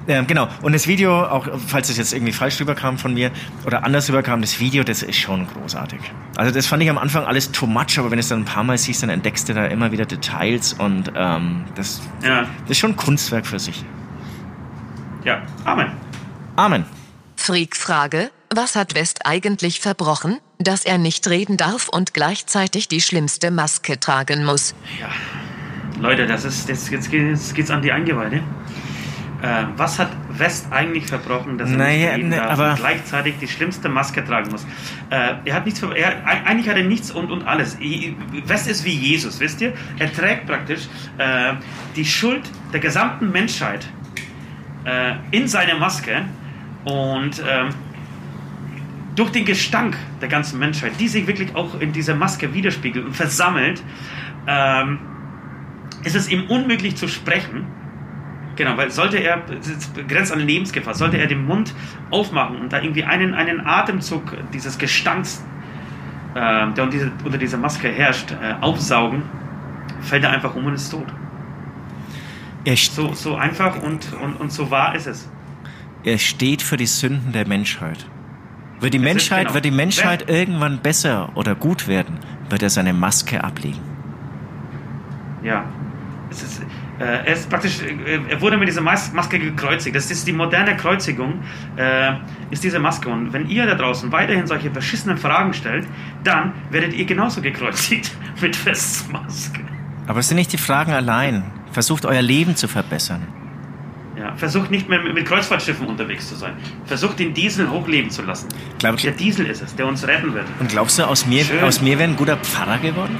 Ähm, genau, und das Video, auch falls es jetzt irgendwie falsch rüberkam von mir oder anders rüberkam, das Video, das ist schon großartig. Also das fand ich am Anfang alles too much, aber wenn du es dann ein paar Mal siehst, dann entdeckst du da immer wieder Details und ähm, das, Ja, das ist schon ein Kunstwerk für sich. ja. Amen. Amen. Freak-Frage, was hat West eigentlich verbrochen, dass er nicht reden darf und gleichzeitig die schlimmste Maske tragen muss? Ja, Leute, das ist jetzt, jetzt, geht, jetzt geht's an die Eingeweide. Äh, was hat West eigentlich verbrochen, dass er Naja, nicht reden ne, darf aber- und gleichzeitig die schlimmste Maske tragen muss? Äh, er hat nichts er, eig- Eigentlich hat er nichts und, und alles. West ist wie Jesus, wisst ihr? Er trägt praktisch äh, die Schuld der gesamten Menschheit äh, in seine Maske und ähm, durch den Gestank der ganzen Menschheit, die sich wirklich auch in dieser Maske widerspiegelt und versammelt, ähm, ist es ihm unmöglich zu sprechen. Genau, weil sollte er, es ist grenzt an Lebensgefahr, sollte er den Mund aufmachen und da irgendwie einen, einen Atemzug dieses Gestanks, äh, der unter, diese, unter dieser Maske herrscht, äh, aufsaugen, fällt er einfach um und ist tot. So, so einfach und, und, und so wahr ist es. er steht für die Sünden der Menschheit. Wird die Menschheit, genau. wird die Menschheit irgendwann besser oder gut werden, wird er seine Maske ablegen. Ja. Es ist, äh, er ist praktisch, äh, er wurde mit dieser Mas Maske gekreuzigt. Das ist die moderne Kreuzigung, äh, ist diese Maske. Und wenn ihr da draußen weiterhin solche beschissenen Fragen stellt, dann werdet ihr genauso gekreuzigt mit Festmaske. Aber es sind nicht die Fragen allein. Versucht euer Leben zu verbessern. Ja, versucht nicht mehr mit, Kreuzfahrtschiffen unterwegs zu sein. Versucht den Diesel hochleben zu lassen. Glaubt- Der Diesel ist es, der uns retten wird. Und glaubst du, aus mir, Schön. aus mir wäre ein guter Pfarrer geworden?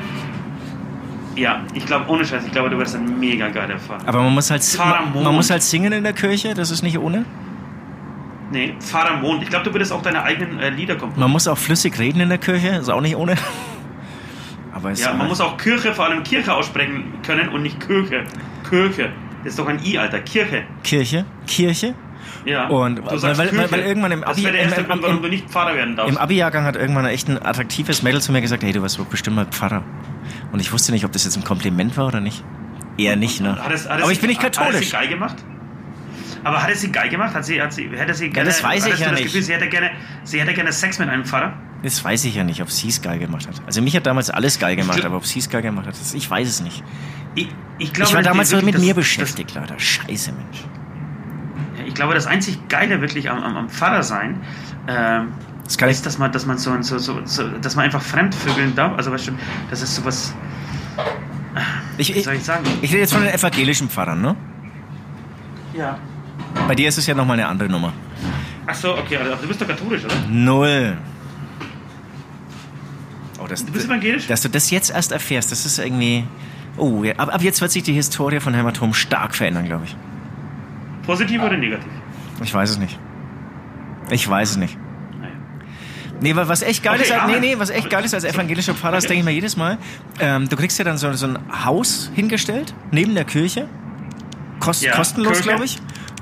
Ja, ich glaube, ohne Scheiß, ich glaube, du wirst ein mega geiler Fahrer. Aber man muss halt, Pfarrer man, man muss halt singen in der Kirche, das ist nicht ohne. Nee, Pfarrer Mond. Ich glaube, du würdest auch deine eigenen äh, Lieder komponieren. Man muss auch flüssig reden in der Kirche, ist auch nicht ohne. Aber Ja, man muss auch Kirche, vor allem Kirche aussprechen können und nicht Kirche. Kirche. Das ist doch ein I, Alter. Kirche. Kirche, Kirche. Ja. Und weil- weil- Kirche. weil irgendwann im Das Abi- wäre der erste im- Grund, im- warum du nicht Pfarrer werden darfst. Im Abi-Jahrgang hat irgendwann echt ein attraktives Mädel zu mir gesagt, hey, du wirst wohl bestimmt mal Pfarrer. Und ich wusste nicht, ob das jetzt ein Kompliment war oder nicht. Eher nicht, ne? Hat es, hat es Aber ich bin nicht Hat es katholisch. sie geil gemacht? Aber hat es sie geil gemacht? Hat sie, hat sie, hätte sie gerne, das weiß ich ja das nicht. Gefühl, sie hätte, gerne, sie hätte gerne Sex mit einem Pfarrer? Das weiß ich ja nicht, ob sie es geil gemacht hat. Also mich hat damals alles geil gemacht, aber ob sie es geil gemacht hat, das, ich weiß es nicht. Ich, ich, glaube, ich war damals so mit das- mir das- beschäftigt, leider. Scheiße, Mensch. ich glaube, das einzig Geile wirklich am, am, am Pfarrer sein, ähm, Das kann ist, dass man, dass man so, so, so, so, dass man einfach fremdvögeln darf. Also weißt du, das ist sowas, Ich, ich, soll ich sagen? ich rede jetzt von den evangelischen Pfarrern, ne? Ja. Bei dir ist es ja nochmal eine andere Nummer. Ach so, okay, aber du bist doch katholisch, oder? Null. Oh, das, Du bist evangelisch? Dass du das jetzt erst erfährst, das ist irgendwie. Oh, ja, ab, ab jetzt wird sich die Historie von Hämatom stark verändern, glaube ich. Positiv oder negativ? Ich weiß es nicht. Ich weiß es nicht. Naja. Nee, wa- was echt geil Okay, ist, als- nee, nee, was echt geil ist als evangelischer Pfarrer, das denke ich mir jedes Mal, ähm, du kriegst ja dann so, so ein Haus hingestellt, neben der Kirche, Kost, Ja, kostenlos, glaube ich,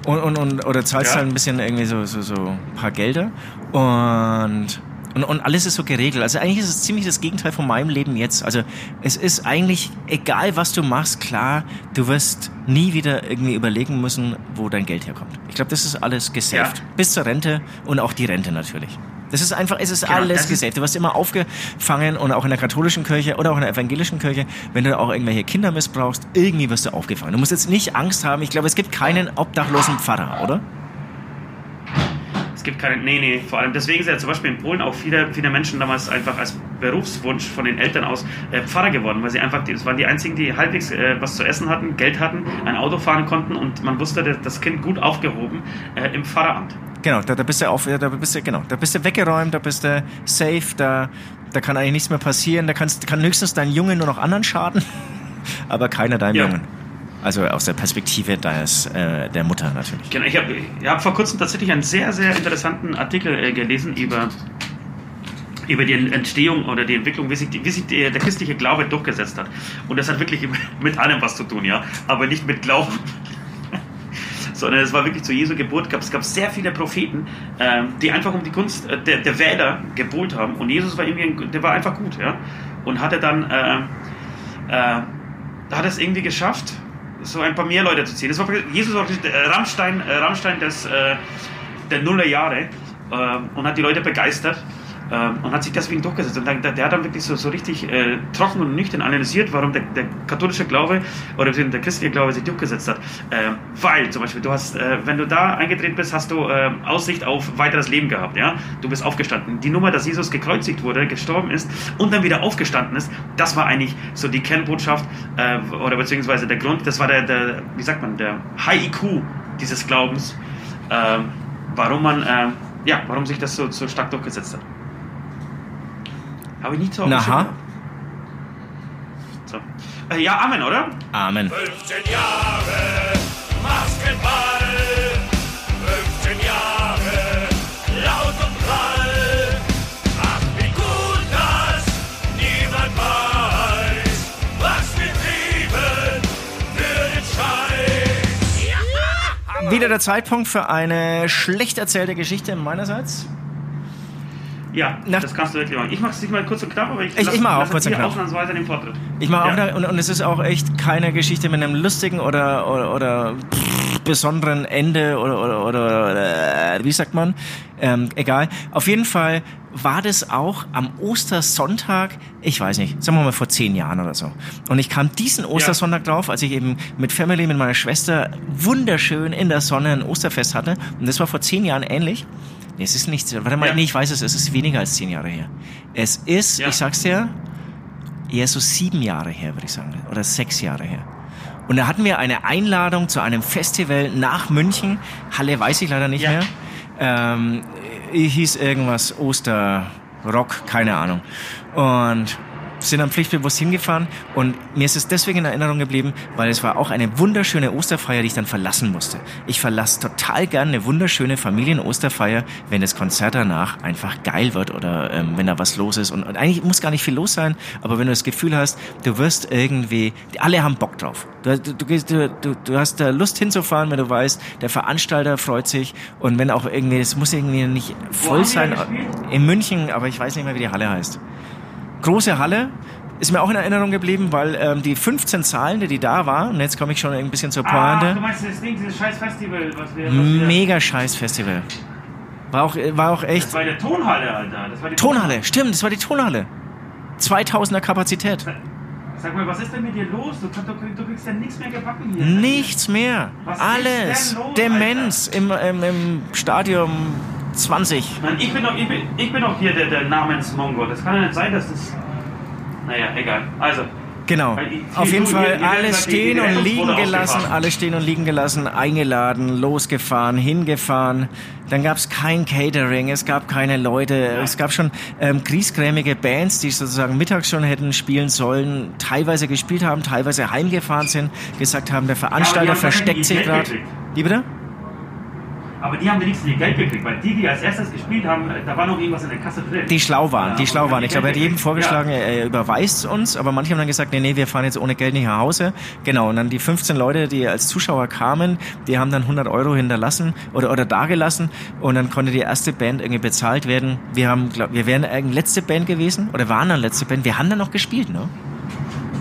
und, und, und, oder zahlst Ja. halt ein bisschen irgendwie so, so, so ein paar Gelder und, und, und alles ist so geregelt. Also eigentlich ist es ziemlich das Gegenteil von meinem Leben jetzt. Also es ist eigentlich egal, was du machst, klar, du wirst nie wieder irgendwie überlegen müssen, wo dein Geld herkommt. Ich glaube, das ist alles gesaved. Ja. Bis zur Rente und auch die Rente natürlich. Das ist einfach, es ist Genau, alles gesaved. Du wirst immer aufgefangen und auch in der katholischen Kirche oder auch in der evangelischen Kirche, wenn du auch irgendwelche Kinder missbrauchst, irgendwie wirst du aufgefangen. Du musst jetzt nicht Angst haben. Ich glaube, es gibt keinen obdachlosen Pfarrer, oder? Es gibt keine, nee, nee, vor allem deswegen sind ja zum Beispiel in Polen auch viele, viele Menschen damals einfach als Berufswunsch von den Eltern aus äh, Pfarrer geworden, weil sie einfach, die, das waren die einzigen, die halbwegs äh, was zu essen hatten, Geld hatten, ein Auto fahren konnten und man wusste, dass das Kind gut aufgehoben äh, im Pfarreramt. Genau, da, da bist du auf, da bist du, genau, da bist du weggeräumt, da bist du safe, da, da kann eigentlich nichts mehr passieren, da kannst, kann höchstens dein Junge nur noch anderen schaden, aber keiner deinem Ja. Jungen. Also aus der Perspektive deines, äh, der Mutter natürlich. Genau, ich habe hab vor kurzem tatsächlich einen sehr, sehr interessanten Artikel äh, gelesen über, über die Entstehung oder die Entwicklung, wie sich, wie sich der, der christliche Glaube durchgesetzt hat. Und das hat wirklich mit allem was zu tun, ja, aber nicht mit Glauben. Sondern es war wirklich zu Jesu Geburt, es gab sehr viele Propheten, ähm, die einfach um die Gunst äh, der, der Wähler gebuhlt haben. Und Jesus war irgendwie, der war einfach gut, ja. Und hatte dann, äh, äh, hat es irgendwie geschafft, so ein paar mehr Leute zu ziehen. Das war, Jesus war der Rammstein, äh, Rammstein des, äh, der Nullerjahre äh, und hat die Leute begeistert äh, und hat sich deswegen durchgesetzt. Und der, der hat dann wirklich so, so richtig äh, trocken und nüchtern analysiert, warum der, der katholische Glaube oder der christliche Glaube sich durchgesetzt hat. Äh, weil zum Beispiel, du hast, äh, wenn du da eingetreten bist, hast du äh, Aussicht auf weiteres Leben gehabt. Ja? Du bist aufgestanden. Die Nummer, dass Jesus gekreuzigt wurde, gestorben ist und dann wieder aufgestanden ist, das war eigentlich so die Kernbotschaft äh, oder beziehungsweise der Grund, das war der, der, wie sagt man, der High IQ dieses Glaubens, äh, warum man, äh, ja, warum sich das so, so stark durchgesetzt hat. Habe ich nicht so auf dem Na, Schirm ha. gehabt. So. Äh, ja, Amen, oder? Amen. 15 Jahre Maskenball, 15 Jahre laut und prall. Ach, wie gut, dass niemand weiß, was wir trieben für den Scheiß. Wieder der Zeitpunkt für eine schlecht erzählte Geschichte meinerseits. Ja, Nach- das kannst du wirklich machen. Ich mache es nicht mal kurz und knapp, aber ich, Ich- lass- ich mach auch kurz und knapp. ausnahmsweise den Vortritt. Ich mache auch, Ja. da, und, und es ist auch echt keine Geschichte mit einem lustigen oder, oder, oder besonderen Ende oder, oder, oder, oder äh, wie sagt man? Ähm, egal. Auf jeden Fall war das auch am Ostersonntag, ich weiß nicht, sagen wir mal vor zehn Jahren oder so. Und ich kam diesen Ostersonntag drauf, als ich eben mit Family, mit meiner Schwester wunderschön in der Sonne ein Osterfest hatte. Und das war vor zehn Jahren ähnlich. Nee, es ist nicht, warte mal, Ja. nee, ich weiß es, es ist weniger als zehn Jahre her. Es ist, Ja. ich sag's dir, eher so sieben Jahre her, würde ich sagen, oder sechs Jahre her. Und da hatten wir eine Einladung zu einem Festival nach München. Halle weiß ich leider nicht Ja. mehr. Ähm, hieß irgendwas Osterrock, keine Ahnung. Und sind dann pflichtbewusst hingefahren und mir ist es deswegen in Erinnerung geblieben, weil es war auch eine wunderschöne Osterfeier, die ich dann verlassen musste. Ich verlasse total gern eine wunderschöne Familien-Osterfeier, wenn das Konzert danach einfach geil wird oder ähm, wenn da was los ist. Und, und eigentlich muss gar nicht viel los sein, aber wenn du das Gefühl hast, du wirst irgendwie, alle haben Bock drauf. Du, du, du, du, du, hast da Lust hinzufahren, wenn du weißt, der Veranstalter freut sich und wenn auch irgendwie, es muss irgendwie nicht voll sein. In München, aber ich weiß nicht mehr, wie die Halle heißt große Halle. Ist mir auch in Erinnerung geblieben, weil ähm, die 15 Zahlende, die da waren, und jetzt komme ich schon ein bisschen zur Ah, du Pointe, meinst das Ding, dieses scheiß Festival, was wir... Was wir mega scheiß Festival. War auch, äh, war auch echt. das war die Tonhalle, Alter. Das war die Tonhalle, stimmt, das war die Tonhalle. 2000er Kapazität. Sag mal, was ist denn mit dir los? Du, du, du kriegst ja nichts mehr gebacken hier. Nichts mehr. Was ist Alles. los, Demenz im, im, im Stadium 20. Mann, ich bin doch, ich bin, ich bin doch hier der, der Namensmongo. Das kann ja nicht sein, dass das. Naja, egal. Also, Genau. Auf jeden Fall alles stehen und liegen gelassen, alles stehen und liegen gelassen, eingeladen, losgefahren, hingefahren. Dann gab es kein Catering, es gab keine Leute, es gab schon ähm, griesgrämige Bands, die sozusagen mittags schon hätten spielen sollen, teilweise gespielt haben, teilweise heimgefahren sind, gesagt haben, der Veranstalter gar versteckt sich gerade. Wie bitte? Aber die haben wenigstens ihr Geld gekriegt, weil die, die als erstes gespielt haben, äh, da war noch irgendwas in der Kasse drin. Die schlau waren, die schlau waren. Ich glaube, er hat jedem vorgeschlagen, Ja. er, er überweist uns, aber manche haben dann gesagt, nee, nee, wir fahren jetzt ohne Geld nicht nach Hause. Genau, und dann die 15 Leute, die als Zuschauer kamen, die haben dann 100 Euro hinterlassen oder, oder dagelassen und dann konnte die erste Band irgendwie bezahlt werden. Wir haben, glaub, wir wären eigentlich letzte Band gewesen oder waren dann letzte Band. Wir haben dann noch gespielt, ne?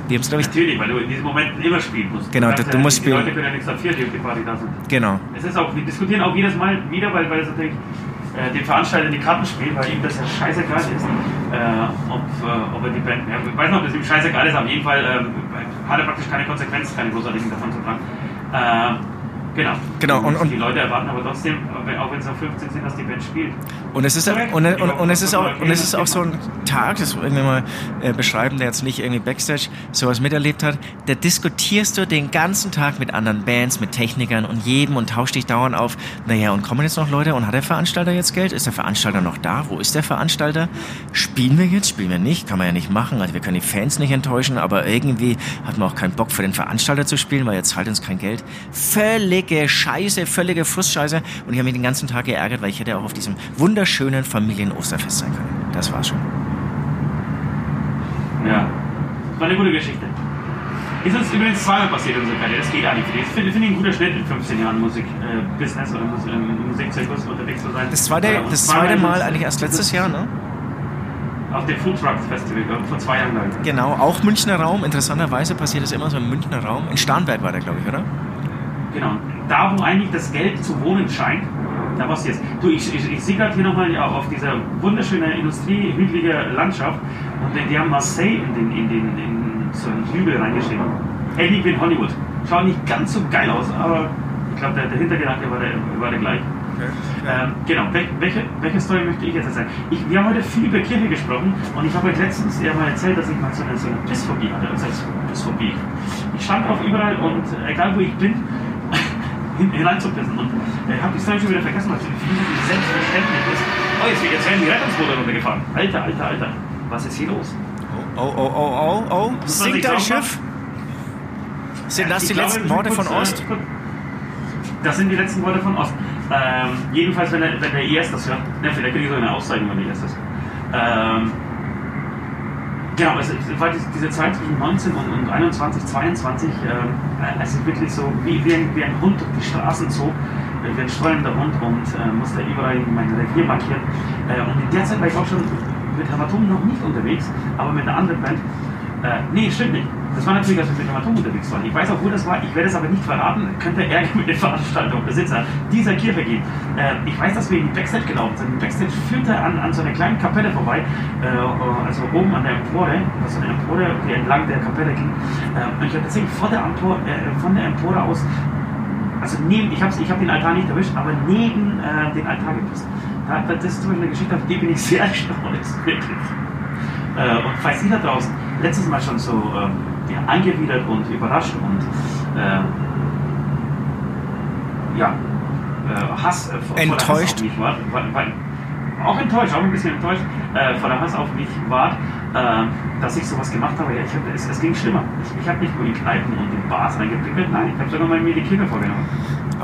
Wir haben es, glaube ich, Natürlich, weil du in diesen Momenten immer spielen musst. Genau, du- du ja- musst die spielen. Leute können ja nichts dafür, die auf die Party da sind. genau. Es ist auch, wir diskutieren auch jedes Mal wieder, weil, weil es natürlich äh, dem Veranstalter die Karten spielt, weil ihm das ja scheißegal ist, äh, ob, äh, ob er die Band, ja, ich weiß nicht, ob das ihm scheißegal ist, aber auf jeden Fall ähm, hat er praktisch keine Konsequenz, keine großartigen davon zu tragen. Äh, genau. Genau, und- und- die Leute erwarten aber trotzdem, auch wenn es auf 15 sind, dass die Band spielt. Und es ist, und, und, und es ist auch, und es ist auch so ein Tag, das irgendwie mal äh, beschreiben, der jetzt nicht irgendwie Backstage sowas miterlebt hat, da diskutierst du den ganzen Tag mit anderen Bands, mit Technikern und jedem und tauscht dich dauernd auf. Naja, und kommen jetzt noch Leute und hat der Veranstalter jetzt Geld? Ist der Veranstalter noch da? Wo ist der Veranstalter? Spielen wir jetzt? Spielen wir nicht? Kann man ja nicht machen. Also wir können die Fans nicht enttäuschen, aber irgendwie hat man auch keinen Bock für den Veranstalter zu spielen, weil er zahlt uns kein Geld. Völlige Scheiße, völlige Frustscheiße. Und ich habe mich den ganzen Tag geärgert, weil ich hätte auch auf diesem wunderschönen Familien-Osterfest sein können. Das war schon. Ja, das war eine gute Geschichte. Ist uns übrigens zweimal passiert in unserer Karriere, das geht auch nicht. Ich finde, finde ich ein guter Schnitt in 15 Jahren Musik-Business oder Mus im Musikzirkus unterwegs zu sein. Das zweite, Äh, das zweite Mal eigentlich erst letztes Jahr, ne? Auf dem Food Truck Festival, vor zwei Jahren, ich. Genau, auch Münchner Raum. Interessanterweise passiert das immer so im Münchner Raum. In Starnberg war der, glaube ich, oder? Genau. Da, wo eigentlich das Geld zu wohnen scheint, da passiert es. Du, ich, ich, ich sehe gerade hier nochmal ja, auf dieser wunderschönen industriehügelige Landschaft und die, haben Marseille in, den, in, den, in so einen Hügel reingeschrieben. Hey, liebe in Hollywood. Schaut nicht ganz so geil aus, aber ich glaube, der, der Hintergedanke war der, war der gleiche. Ähm, genau, Wel welche, welche Story möchte ich jetzt erzählen? Ich, wir haben heute viel über Kirche gesprochen und ich habe euch letztens ja mal erzählt, dass ich mal so eine, so eine Pissphobie hatte. Heißt Pissphobie. Ich stand auf überall und egal wo ich bin, hin, hineinzupissen. Und äh, ich habe die Story schon wieder vergessen, weil es mich selbstverständlich ist. Oh, jetzt, jetzt werden die Rettungsboote runtergefahren. Alter, alter, alter. Was ist hier los? Oh, oh, oh, oh, oh. Man Sinkt sich ein sauber- Schiff? Sind das die letzten Worte von Ost? Äh, kurz- das sind die letzten Worte von Ost. Ähm, jedenfalls, wenn der, wenn der IS das hört, ne, vielleicht kriege ich so eine Auszeichnung, wenn der IS das ähm, Genau, es war dies- diese Zeit zwischen 19 und, und 21, 22, ähm, also wirklich so wie, wie, ein, wie ein Hund durch die Straßen zog, äh, wie ein streunender Hund und äh, musste überall mein Revier markieren. Äh, und in der Zeit war ich auch schon mit Hämatom noch nicht unterwegs, aber mit einer anderen Band. Äh, nee, stimmt nicht. Das war natürlich, als wir mit Hämatom unterwegs waren. Ich weiß auch, wo das war. Ich werde es aber nicht verraten. Könnte Ärger mit den Veranstalter und Besitzer dieser Kirche geben. Äh, ich weiß, dass wir in die Backstage gelaufen sind. Die Backstage führte an, an so einer kleinen Kapelle vorbei. Äh, also oben an der Empore, also eine Empore, die entlang der Kapelle ging. Äh, und ich habe tatsächlich vor der Empore, äh, von der Empore aus also neben, ich habe ich hab den Altar nicht erwischt, aber neben äh, den Altar gepasst. Da, das ist zum Beispiel eine Geschichte, auf die bin ich sehr stolz, wirklich. Äh, und falls Sie da draußen letztes Mal schon so ähm, ja, angewidert und überrascht und äh, ja, äh, Hass äh, der Hass Enttäuscht. auf mich wart, war, war, auch enttäuscht, auch ein bisschen enttäuscht, äh, vor der Hass auf mich wart, äh, dass ich sowas gemacht habe. Ja, ich hab, es, es ging schlimmer. Ich, ich habe nicht nur in Kneipen und in Bars reingepickelt, nein, ich habe sogar mal mir die Kirche vorgenommen.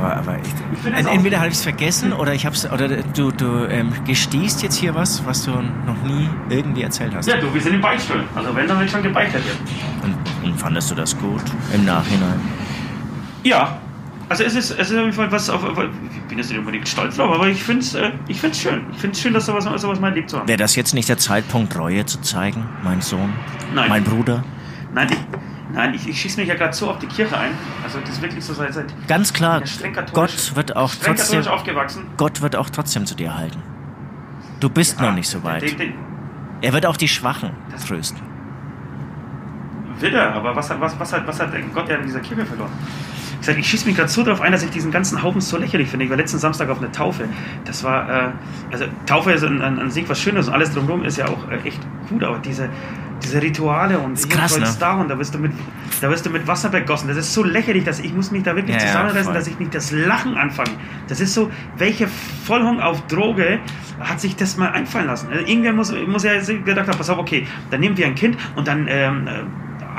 Aber, aber ich, auch- entweder habe ich es vergessen oder ich hab's, oder du, du ähm, gestehst jetzt hier was, was du noch nie irgendwie erzählt hast. Ja, du, wir sind im Beichtstuhl. Also wenn, dann wird schon gebeichtet hier. Und, und fandest du das gut im Nachhinein? Ja, also es ist, es ist auf jeden Fall was, auf, auf, ich bin jetzt nicht unbedingt stolz drauf, aber ich finde es äh, ich find's schön. Ich finde es schön, dass sowas, sowas mal erlebt zu haben. Wäre das jetzt nicht der Zeitpunkt, Reue zu zeigen, mein Sohn? Nein. Mein Bruder? Nein, ich, nein, ich, ich schieße mich ja gerade so auf die Kirche ein. Also das ist wirklich so seit, seit Ganz klar, Ja. Gott wird auch trotzdem. Gott wird auch trotzdem zu dir halten. Du bist noch nicht so weit. Den, den, Er wird auch die Schwachen trösten. Will er, aber was hat, was, was hat, was hat Gott ja in dieser Kirche verloren? Ich sag, ich schieße mich gerade so drauf ein, dass ich diesen ganzen Haufen so lächerlich finde. Ich war letzten Samstag auf einer Taufe. Das war, äh, also Taufe ist an, an, an sich was Schönes und alles drumherum ist ja auch äh, echt gut, aber diese, diese Rituale und ist krass, ne? da und da wirst du mit, da wirst du mit Wasser begossen. Das ist so lächerlich, dass ich muss mich da wirklich Ja, ja, zusammenreißen, voll. dass ich nicht das Lachen anfange. Das ist so, welche Vollhung auf Droge hat sich das mal einfallen lassen? Also irgendwer muss, muss ja gedacht haben, pass auf, okay, dann nehmen wir ein Kind und dann ähm, äh,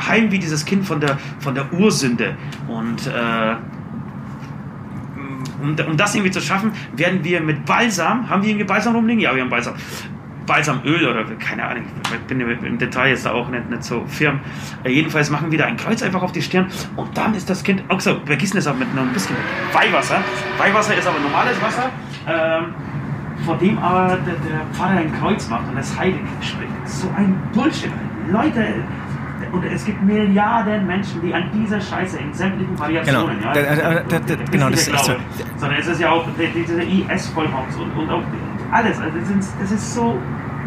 heilen wir dieses Kind von der, von der Ursünde. Und äh, um, um das irgendwie zu schaffen, werden wir mit Balsam, haben wir irgendwie Balsam rumliegen? Ja, wir haben Balsam. Balsamöl oder keine Ahnung, ich bin im Detail jetzt da auch nicht, nicht so firm. Äh, jedenfalls machen wir da ein Kreuz einfach auf die Stirn und dann ist das Kind, auch so, wir gießen es auch mit noch ein bisschen mit Weihwasser. Weihwasser ist aber normales Wasser, ähm, vor dem aber der, der Pfarrer ein Kreuz macht und das Heilige spricht. So ein Bullshit. Leute, und es gibt Milliarden Menschen, die an dieser Scheiße in sämtlichen Variationen, Genau. ja, Da- da- da- genau, dieser das ist so. Sondern es ist ja auch die- diese IS-Vollmords und, und auch alles. Also das ist, das ist so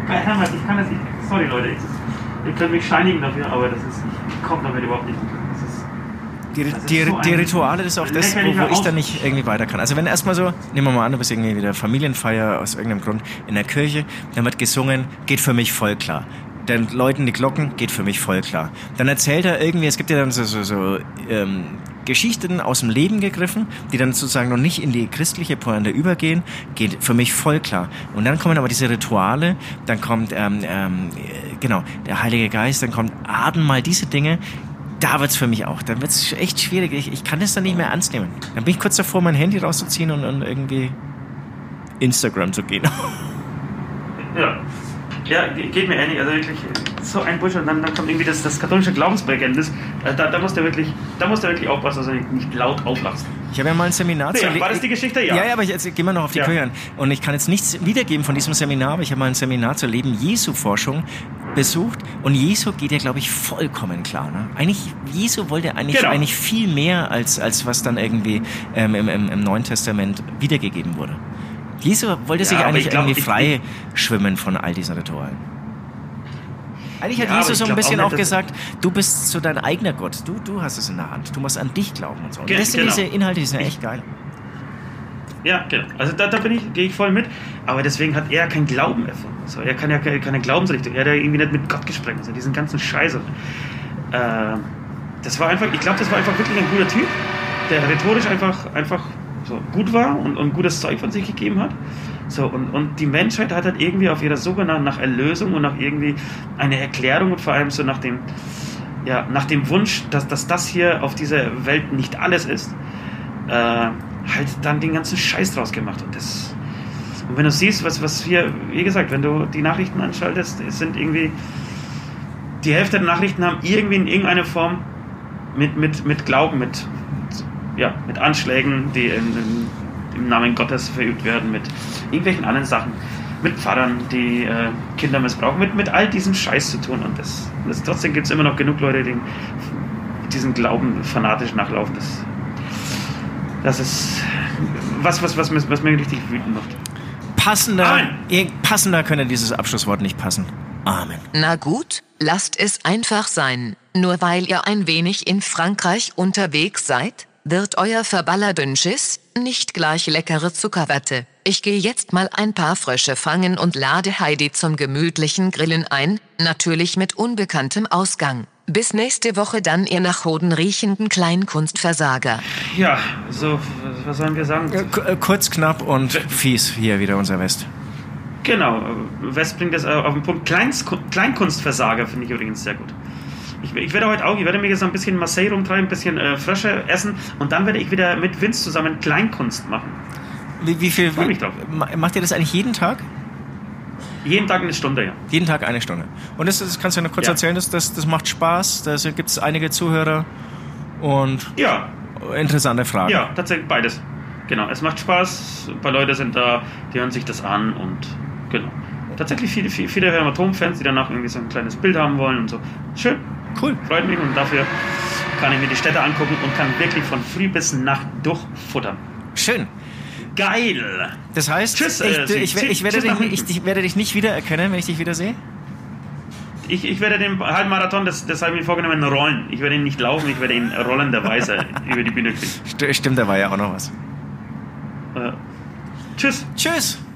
behämmert. Ich kann das nicht. Sorry Leute, ich, ihr könnt mich scheinigen dafür, aber das ist, ich komme damit überhaupt nicht ist, Die, ist die, so die Rituale, das ist auch das, wo, wo ich dann nicht irgendwie weiter kann. Also wenn erstmal so, nehmen wir mal an, du bist irgendwie wieder Familienfeier aus irgendeinem Grund in der Kirche, dann wird gesungen, geht für mich voll klar. Dann läuten die Glocken, geht für mich voll klar. Dann erzählt er irgendwie, es gibt ja dann so, so, so ähm, Geschichten aus dem Leben gegriffen, die dann sozusagen noch nicht in die christliche Pointe übergehen, geht für mich voll klar. Und dann kommen aber diese Rituale, dann kommt, ähm, ähm, äh, genau, der Heilige Geist, dann kommt Aden mal diese Dinge, da wird's für mich auch. Dann wird's echt schwierig. Ich, ich kann das dann nicht mehr ernst nehmen. Dann bin ich kurz davor, mein Handy rauszuziehen und, und irgendwie Instagram zu gehen. ja. Ja, ge- geht mir ähnlich. Also wirklich so ein Bullshit. Und dann, dann kommt irgendwie das, das katholische Glaubensbekenntnis. Also da, da musst du wirklich, da musst du wirklich aufpassen, dass du nicht, laut auflachst. Ich habe ja mal ein Seminar Ja, zu war das die Geschichte? Ja. Ja, ja, aber ich, jetzt gehen wir noch auf die Ja. An. Und ich kann jetzt nichts wiedergeben von diesem Seminar, aber ich habe mal ein Seminar zur Leben Jesu-Forschung besucht. Und Jesu geht ja, glaube ich, vollkommen klar. Ne? Eigentlich, Jesu wollte eigentlich, Genau. eigentlich viel mehr, als, als was dann irgendwie ähm, im, im, im Neuen Testament wiedergegeben wurde. Jesu wollte sich aber eigentlich ich glaub, irgendwie ich- frei schwimmen von all diesen Ritualen. Eigentlich hat Ja, Jesus ich so ein bisschen auch auch gesagt, du bist so dein eigener Gott. Du, du hast es in der Hand. Du musst an dich glauben und so. Und das sind genau. diese Inhalte, die sind echt geil. Ja, genau. Also da, da bin ich, gehe ich voll mit. Aber deswegen hat er kein Glauben erfunden. So, er kann ja keine, keine Glaubensrichtung. Er hat ja irgendwie nicht mit Gott gesprochen. So, diesen ganzen Scheiß. Äh, das war einfach, ich glaube, das war einfach wirklich ein guter Typ, der rhetorisch einfach, einfach so gut war und, und gutes Zeug von sich gegeben hat. So, und, und die Menschheit hat halt irgendwie auf ihrer Suche nach, nach Erlösung und nach irgendwie eine Erklärung und vor allem so nach dem, ja, nach dem Wunsch, dass, dass das hier auf dieser Welt nicht alles ist, äh, halt dann den ganzen Scheiß draus gemacht. Und das. Und wenn du siehst, was, was wir, wie gesagt, wenn du die Nachrichten anschaltest, es sind irgendwie. Die Hälfte der Nachrichten haben irgendwie in irgendeiner Form mit, mit, mit Glauben, mit, ja, mit Anschlägen, die in, in, im Namen Gottes verübt werden, mit irgendwelchen anderen Sachen, mit Pfarrern, die äh, Kinder missbrauchen, mit, mit all diesem Scheiß zu tun. Und das, das, trotzdem gibt es immer noch genug Leute, die diesen Glauben fanatisch nachlaufen. Das, das ist was, was, was, mir- was mir richtig wütend macht. Passender, Amen. passender könnte dieses Abschlusswort nicht passen. Amen. Na gut, lasst es einfach sein. Nur weil ihr ein wenig in Frankreich unterwegs seid, wird euer Verballerdünnschiss nicht gleich leckere Zuckerwatte. Ich gehe jetzt mal ein paar Frösche fangen und lade Heidi zum gemütlichen Grillen ein, natürlich mit unbekanntem Ausgang. Bis nächste Woche dann ihr nach Hoden riechenden Kleinkunstversager. Ja, so, was sollen wir sagen? Äh, k- äh, kurz, knapp und fies hier wieder unser West. Genau, West bringt das auf den Punkt. Kleins, Kleinkunstversager finde ich übrigens sehr gut. Ich, ich werde heute auch, ich werde mir jetzt ein bisschen Marseille rumtreiben, ein bisschen äh, Frösche essen und dann werde ich wieder mit Vince zusammen Kleinkunst machen. Wie, wie viel Freu mich wie, drauf. ma- macht ihr das eigentlich jeden Tag? Jeden Tag eine Stunde, ja. Jeden Tag eine Stunde. Und das, das kannst du ja noch kurz Ja. erzählen, das, das, das macht Spaß, da gibt es einige Zuhörer und Ja, interessante Fragen. ja, tatsächlich beides. Genau, es macht Spaß, ein paar Leute sind da, die hören sich das an und genau. Tatsächlich viele, viele, viele Hämatom-Fans, die danach irgendwie so ein kleines Bild haben wollen und so. Schön, Cool. freut mich und dafür kann ich mir die Städte angucken und kann wirklich von früh bis Nacht durchfuttern. Schön. Geil! Das heißt, Tschüss, ich, äh, ich, ich, ich, werde tschüss dich, ich, ich werde dich nicht wiedererkennen, wenn ich dich wiedersehe? Ich, ich werde den Halbmarathon, das, das habe ich mir vorgenommen, rollen. Ich werde ihn nicht laufen, ich werde ihn rollenderweise über die Bühne kriegen. St stimmt, da war ja auch noch was. Äh, tschüss. Tschüss.